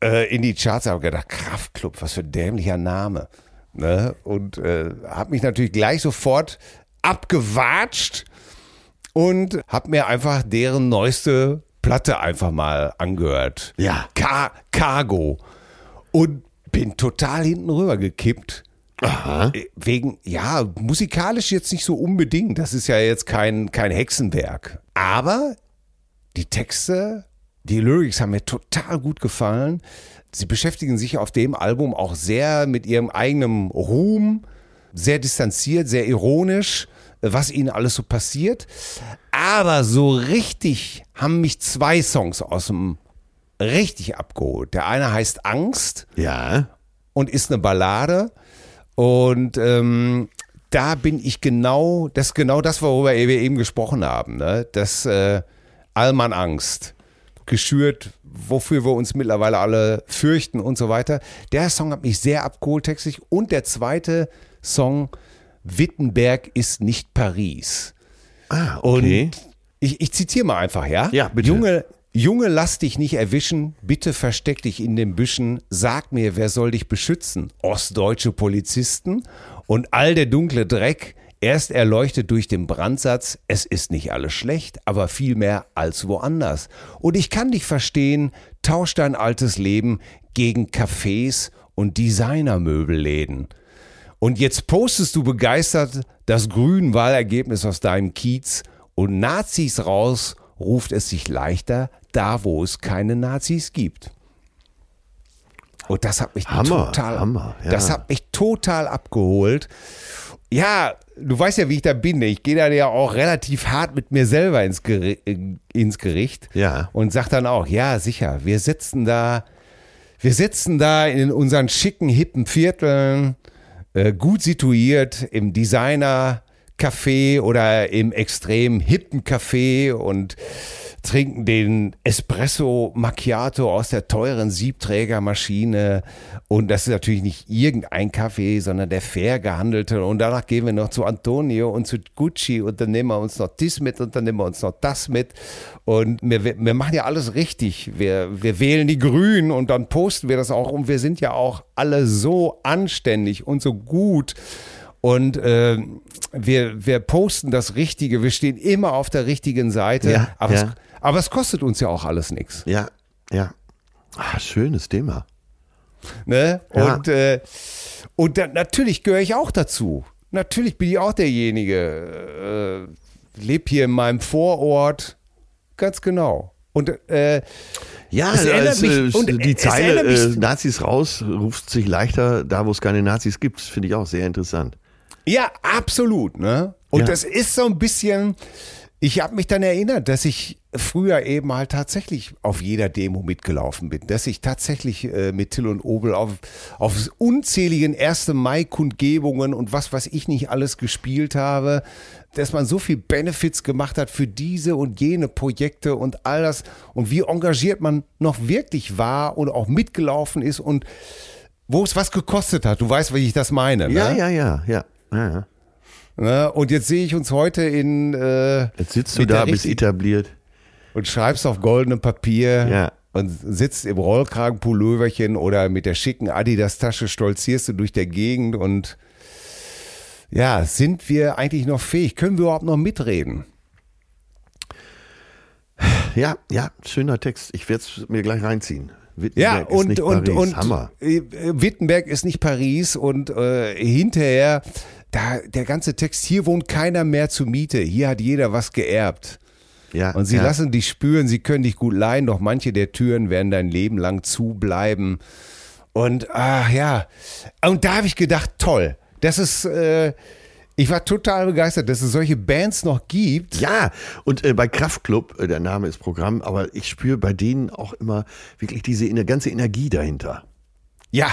äh, in die Charts habe gedacht, Kraftclub, was für ein dämlicher Name. Ne? Und äh, habe mich natürlich gleich sofort abgewatscht und habe mir einfach deren neueste Platte einfach mal angehört. Ja. Car Cargo. Und bin total hinten rüber gekippt. Aha. Äh, Wegen, ja, musikalisch jetzt nicht so unbedingt. Das ist ja jetzt kein, kein Hexenwerk. Aber die Texte, die Lyrics haben mir total gut gefallen. Sie beschäftigen sich auf dem Album auch sehr mit ihrem eigenen Ruhm, sehr distanziert, sehr ironisch, was ihnen alles so passiert. Aber so richtig haben mich zwei Songs aus dem richtig abgeholt. Der eine heißt Angst Ja. und ist eine Ballade. Und ähm, da bin ich genau, das ist genau das, worüber wir eben gesprochen haben. Ne? Das äh, Allmann Angst, geschürt, wofür wir uns mittlerweile alle fürchten und so weiter. Der Song hat mich sehr abgeholt textlich. Und der zweite Song, Wittenberg ist nicht Paris. Ah, okay. Und ich, ich zitiere mal einfach, ja? Ja, bitte. Junge, Junge, lass dich nicht erwischen, bitte versteck dich in den Büschen, sag mir, wer soll dich beschützen? Ostdeutsche Polizisten und all der dunkle Dreck, erst erleuchtet durch den Brandsatz, es ist nicht alles schlecht, aber viel mehr als woanders. Und ich kann dich verstehen, tausch dein altes Leben gegen Cafés und Designermöbelläden. Und jetzt postest du begeistert das Grün-Wahlergebnis aus deinem Kiez und Nazis raus, ruft es sich leichter, da wo es keine Nazis gibt. Und das hat mich Hammer, total, Hammer, ja. das hat mich total abgeholt. Ja, du weißt ja, wie ich da bin. Ich gehe da ja auch relativ hart mit mir selber ins, Geri ins Gericht. Ja. Und sag dann auch, ja, sicher, wir sitzen da, wir sitzen da in unseren schicken, hippen Vierteln, äh, gut situiert im Designer Café oder im extrem hippen Café und trinken den Espresso Macchiato aus der teuren Siebträgermaschine. Und das ist natürlich nicht irgendein Kaffee, sondern der fair gehandelte. Und danach gehen wir noch zu Antonio und zu Gucci und dann nehmen wir uns noch dies mit und dann nehmen wir uns noch das mit. Und wir, wir machen ja alles richtig. Wir, wir wählen die Grünen und dann posten wir das auch. Und wir sind ja auch alle so anständig und so gut. Und äh, wir, wir posten das Richtige, wir stehen immer auf der richtigen Seite. Ja, aber, ja. Es, aber es kostet uns ja auch alles nichts. Ja, ja. Ah, schönes Thema. Ne? Ja. Und, äh, und dann, natürlich gehöre ich auch dazu. Natürlich bin ich auch derjenige. Äh, lebe hier in meinem Vorort. Ganz genau. Und äh, Ja, Es erinnert als, mich- äh, und die es Zeile äh, Nazis raus ruft sich leichter da, wo es keine Nazis gibt. Finde ich auch sehr interessant. Ja, absolut. Ne? Und Ja. das ist so ein bisschen, ich habe mich dann erinnert, dass ich früher eben halt tatsächlich auf jeder Demo mitgelaufen bin, dass ich tatsächlich äh, mit Till und Obel auf, auf unzähligen 1. Mai-Kundgebungen und was weiß ich nicht alles gespielt habe, dass man so viel Benefits gemacht hat für diese und jene Projekte und all das und wie engagiert man noch wirklich war und auch mitgelaufen ist und wo es was gekostet hat. Du weißt, wie ich das meine. Ne? Ja, ja, ja, ja. ja, ja. Ne? Und jetzt sehe ich uns heute in äh, Jetzt sitzt du da, bist etabliert. Und schreibst auf goldenem Papier Ja. und sitzt im Rollkragenpulloverchen oder mit der schicken Adidas-Tasche stolzierst du durch der Gegend und ja, sind wir eigentlich noch fähig? Können wir überhaupt noch mitreden? Ja, ja, schöner Text. Ich werde es mir gleich reinziehen. Ja, Wittenberg ist und, nicht und, Paris. und Hammer. äh, Wittenberg ist nicht Paris und äh, hinterher, da, der ganze Text, hier wohnt keiner mehr zur Miete, hier hat jeder was geerbt. Ja, Und sie ja. lassen dich spüren, sie können dich gut leihen, doch manche der Türen werden dein Leben lang zubleiben. Und ach ja, und da habe ich gedacht, toll, das ist, äh, ich war total begeistert, dass es solche Bands noch gibt. Ja, und äh, bei Kraftklub, äh, der Name ist Programm, aber ich spüre bei denen auch immer wirklich diese ganze Energie dahinter. Ja.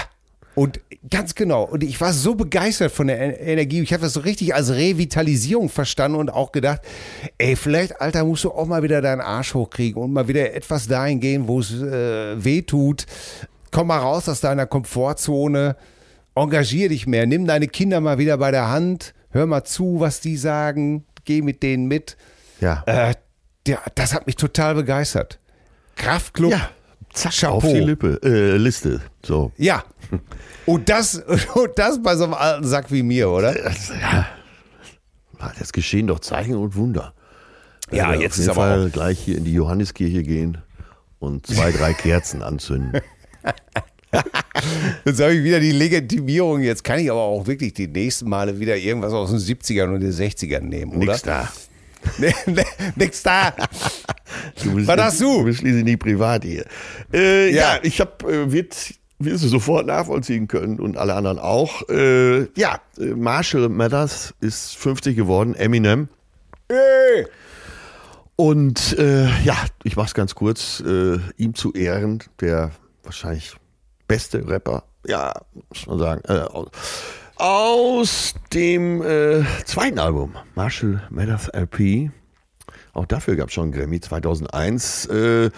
Und ganz genau. Und ich war so begeistert von der En- Energie. Ich habe das so richtig als Revitalisierung verstanden und auch gedacht, ey, vielleicht, Alter, musst du auch mal wieder deinen Arsch hochkriegen und mal wieder etwas dahin gehen, wo es äh, weh tut. Komm mal raus aus deiner Komfortzone. Engagier dich mehr. Nimm deine Kinder mal wieder bei der Hand. Hör mal zu, was die sagen. Geh mit denen mit. Ja. Äh, der, das hat mich total begeistert. Kraftclub. ja, Chapeau. auf die Lippe, äh, Liste. So. Ja. Und das, und das bei so einem alten Sack wie mir, oder? Das, ja, das geschehen doch Zeichen und Wunder. Ja, Äh, jetzt auf ist jeden aber Fall gleich hier in die Johanneskirche gehen und zwei, drei Kerzen anzünden. Jetzt habe ich wieder die Legitimierung. Jetzt kann ich aber auch wirklich die nächsten Male wieder irgendwas aus den 70ern und den 60ern nehmen, oder? Nix da. Nix da. Du bist, Was hast du? Du bist schließlich nicht privat hier. Äh, ja. Ja. ich habe, äh, wird, wirst du sofort nachvollziehen können und alle anderen auch. Äh, ja, äh, Marshall Mathers ist 50 geworden, Eminem. Und äh, ja, ich mach's ganz kurz, äh, ihm zu Ehren, der wahrscheinlich beste Rapper, ja, muss man sagen, äh, aus, dem äh, zweiten Album, Marshall Mathers LP. Auch dafür gab es schon einen Grammy 2001. Äh,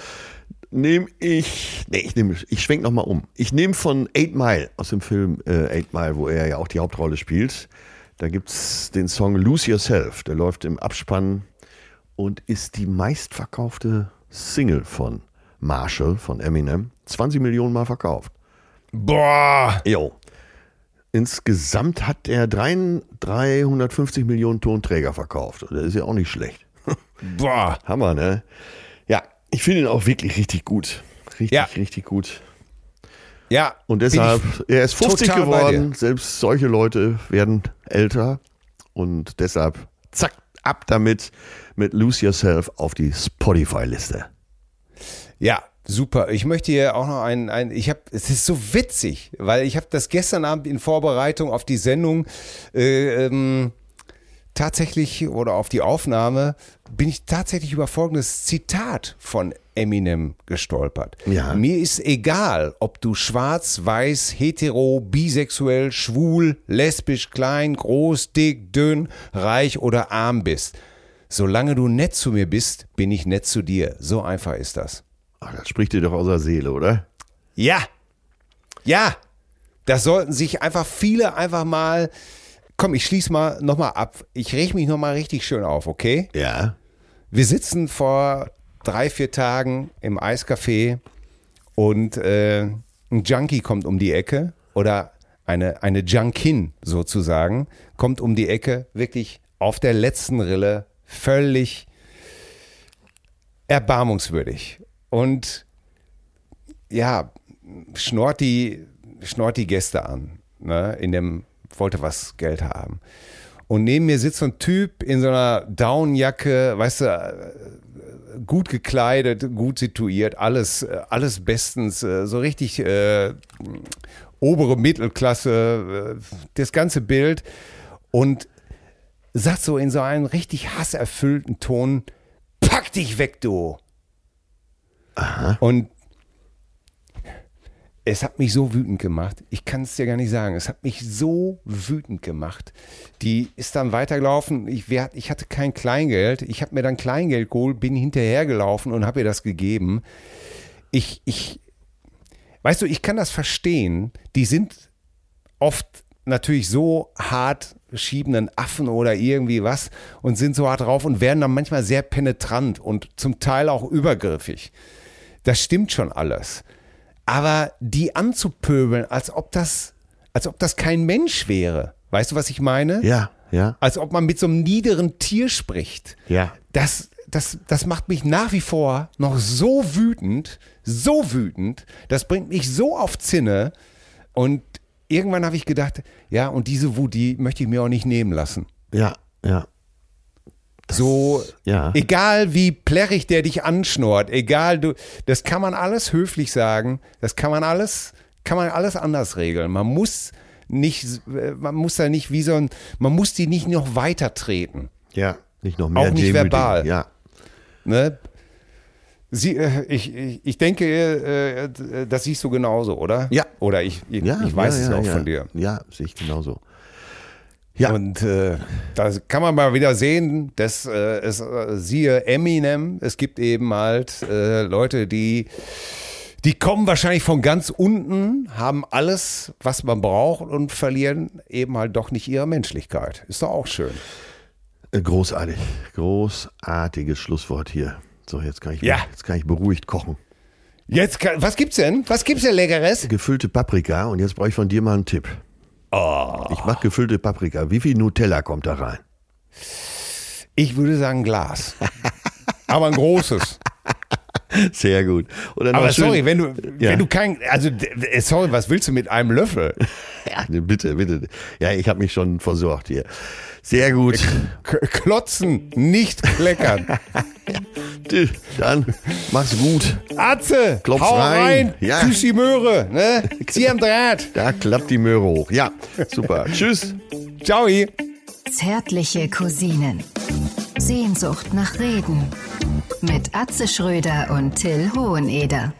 nehme ich, nee, ich nehme, ich schwenk noch mal um. Ich nehme von Eight Mile aus dem Film äh, Eight Mile, wo er ja auch die Hauptrolle spielt. Da gibt's den Song Lose Yourself. Der läuft im Abspann und ist die meistverkaufte Single von Marshall, von Eminem. 20 Millionen Mal verkauft. Boah. Jo. Insgesamt hat er 3 350 Millionen Tonträger verkauft. Das ist ja auch nicht schlecht. Boah. Hammer, ne? Ja, ich finde ihn auch wirklich richtig gut. Richtig, Ja. richtig gut. Ja. Und deshalb, er ist 50 total bei geworden. Selbst solche Leute werden älter. Und deshalb, zack, ab damit mit Lose Yourself auf die Spotify-Liste. Ja, super. Ich möchte hier auch noch ein, ein ich habe, es ist so witzig, weil ich habe das gestern Abend in Vorbereitung auf die Sendung äh, ähm, tatsächlich oder auf die Aufnahme bin ich tatsächlich über folgendes Zitat von Eminem gestolpert. Ja. Mir ist egal, ob du schwarz, weiß, hetero, bisexuell, schwul, lesbisch, klein, groß, dick, dünn, reich oder arm bist. Solange du nett zu mir bist, bin ich nett zu dir. So einfach ist das. Ach, das spricht dir doch aus der Seele, oder? Ja. Ja. Das sollten sich einfach viele einfach mal. Komm, ich schließe mal nochmal ab. Ich reg mich nochmal richtig schön auf, okay? Ja. Wir sitzen vor drei, vier Tagen im Eiscafé und äh, ein Junkie kommt um die Ecke oder eine, eine Junkin sozusagen kommt um die Ecke, wirklich auf der letzten Rille, völlig erbarmungswürdig. Und ja, schnort die, schnort die Gäste an, ne, in dem, wollte was Geld haben. Und neben mir sitzt so ein Typ in so einer Downjacke, weißt du, äh, gut gekleidet, gut situiert, alles, äh, alles bestens, äh, so richtig äh, obere Mittelklasse, das ganze Bild. Und sagt so in so einem richtig hasserfüllten Ton, pack dich weg, du. Und es hat mich so wütend gemacht. Ich kann es dir gar nicht sagen. Es hat mich so wütend gemacht. Die ist dann weitergelaufen. Ich, wer, ich hatte kein Kleingeld. Ich habe mir dann Kleingeld geholt, bin hinterhergelaufen und habe ihr das gegeben. Ich, ich, weißt du, ich kann das verstehen. Die sind oft natürlich so hart schiebenden Affen oder irgendwie was und sind so hart drauf und werden dann manchmal sehr penetrant und zum Teil auch übergriffig. Das stimmt schon alles. Aber die anzupöbeln, als ob das, als ob das kein Mensch wäre. Weißt du, was ich meine? Ja, ja. Als ob man mit so einem niederen Tier spricht. Ja. Das, das, das macht mich nach wie vor noch so wütend, so wütend. Das bringt mich so auf Zinne. Und irgendwann habe ich gedacht, ja, und diese Wut, die möchte ich mir auch nicht nehmen lassen. Ja, ja. So, ja. egal wie plärrig der dich anschnort, egal du, das kann man alles höflich sagen, das kann man alles, kann man alles anders regeln. Man muss nicht, man muss da nicht wie so ein, man muss die nicht noch weiter treten. Ja. Nicht noch mehr Auch nicht demütigen. verbal. Ja. Ne? Sie, äh, ich, ich, ich denke, äh, das siehst du genauso, oder? Ja. Oder ich, ich, Ja, ich weiß ja, es ja, auch von dir. Ja, sehe ich genauso. Ja. Und äh, da kann man mal wieder sehen, dass äh, es äh, siehe Eminem, es gibt eben halt äh, Leute, die die kommen wahrscheinlich von ganz unten, haben alles, was man braucht und verlieren eben halt doch nicht ihre Menschlichkeit. Ist doch auch schön. Äh, Großartig. Großartiges Schlusswort hier. So, jetzt kann ich, Ja. jetzt kann ich beruhigt kochen. Jetzt, kann, was gibt's denn? Was gibt's denn Leckeres? Gefüllte Paprika und jetzt brauche ich von dir mal einen Tipp. Oh. Ich mache gefüllte Paprika. Wie viel Nutella kommt da rein? Ich würde sagen Glas. Aber ein großes. Sehr gut. Oder noch Aber sorry, wenn du, Ja. wenn du kein, also d- sorry, was willst du mit einem Löffel? Ja, ne, bitte, bitte. Ja, ich habe mich schon versorgt hier. Sehr gut. K klotzen, nicht kleckern. Dann mach's gut. Atze, Klopf hau rein. rein, Ja. küss die Möhre, ne? Zieh am Draht. Da klappt die Möhre hoch. Ja, super. Tschüss. Ciao. Zärtliche Cousinen. Sehnsucht nach Reden. Mit Atze Schröder und Till Hoheneder.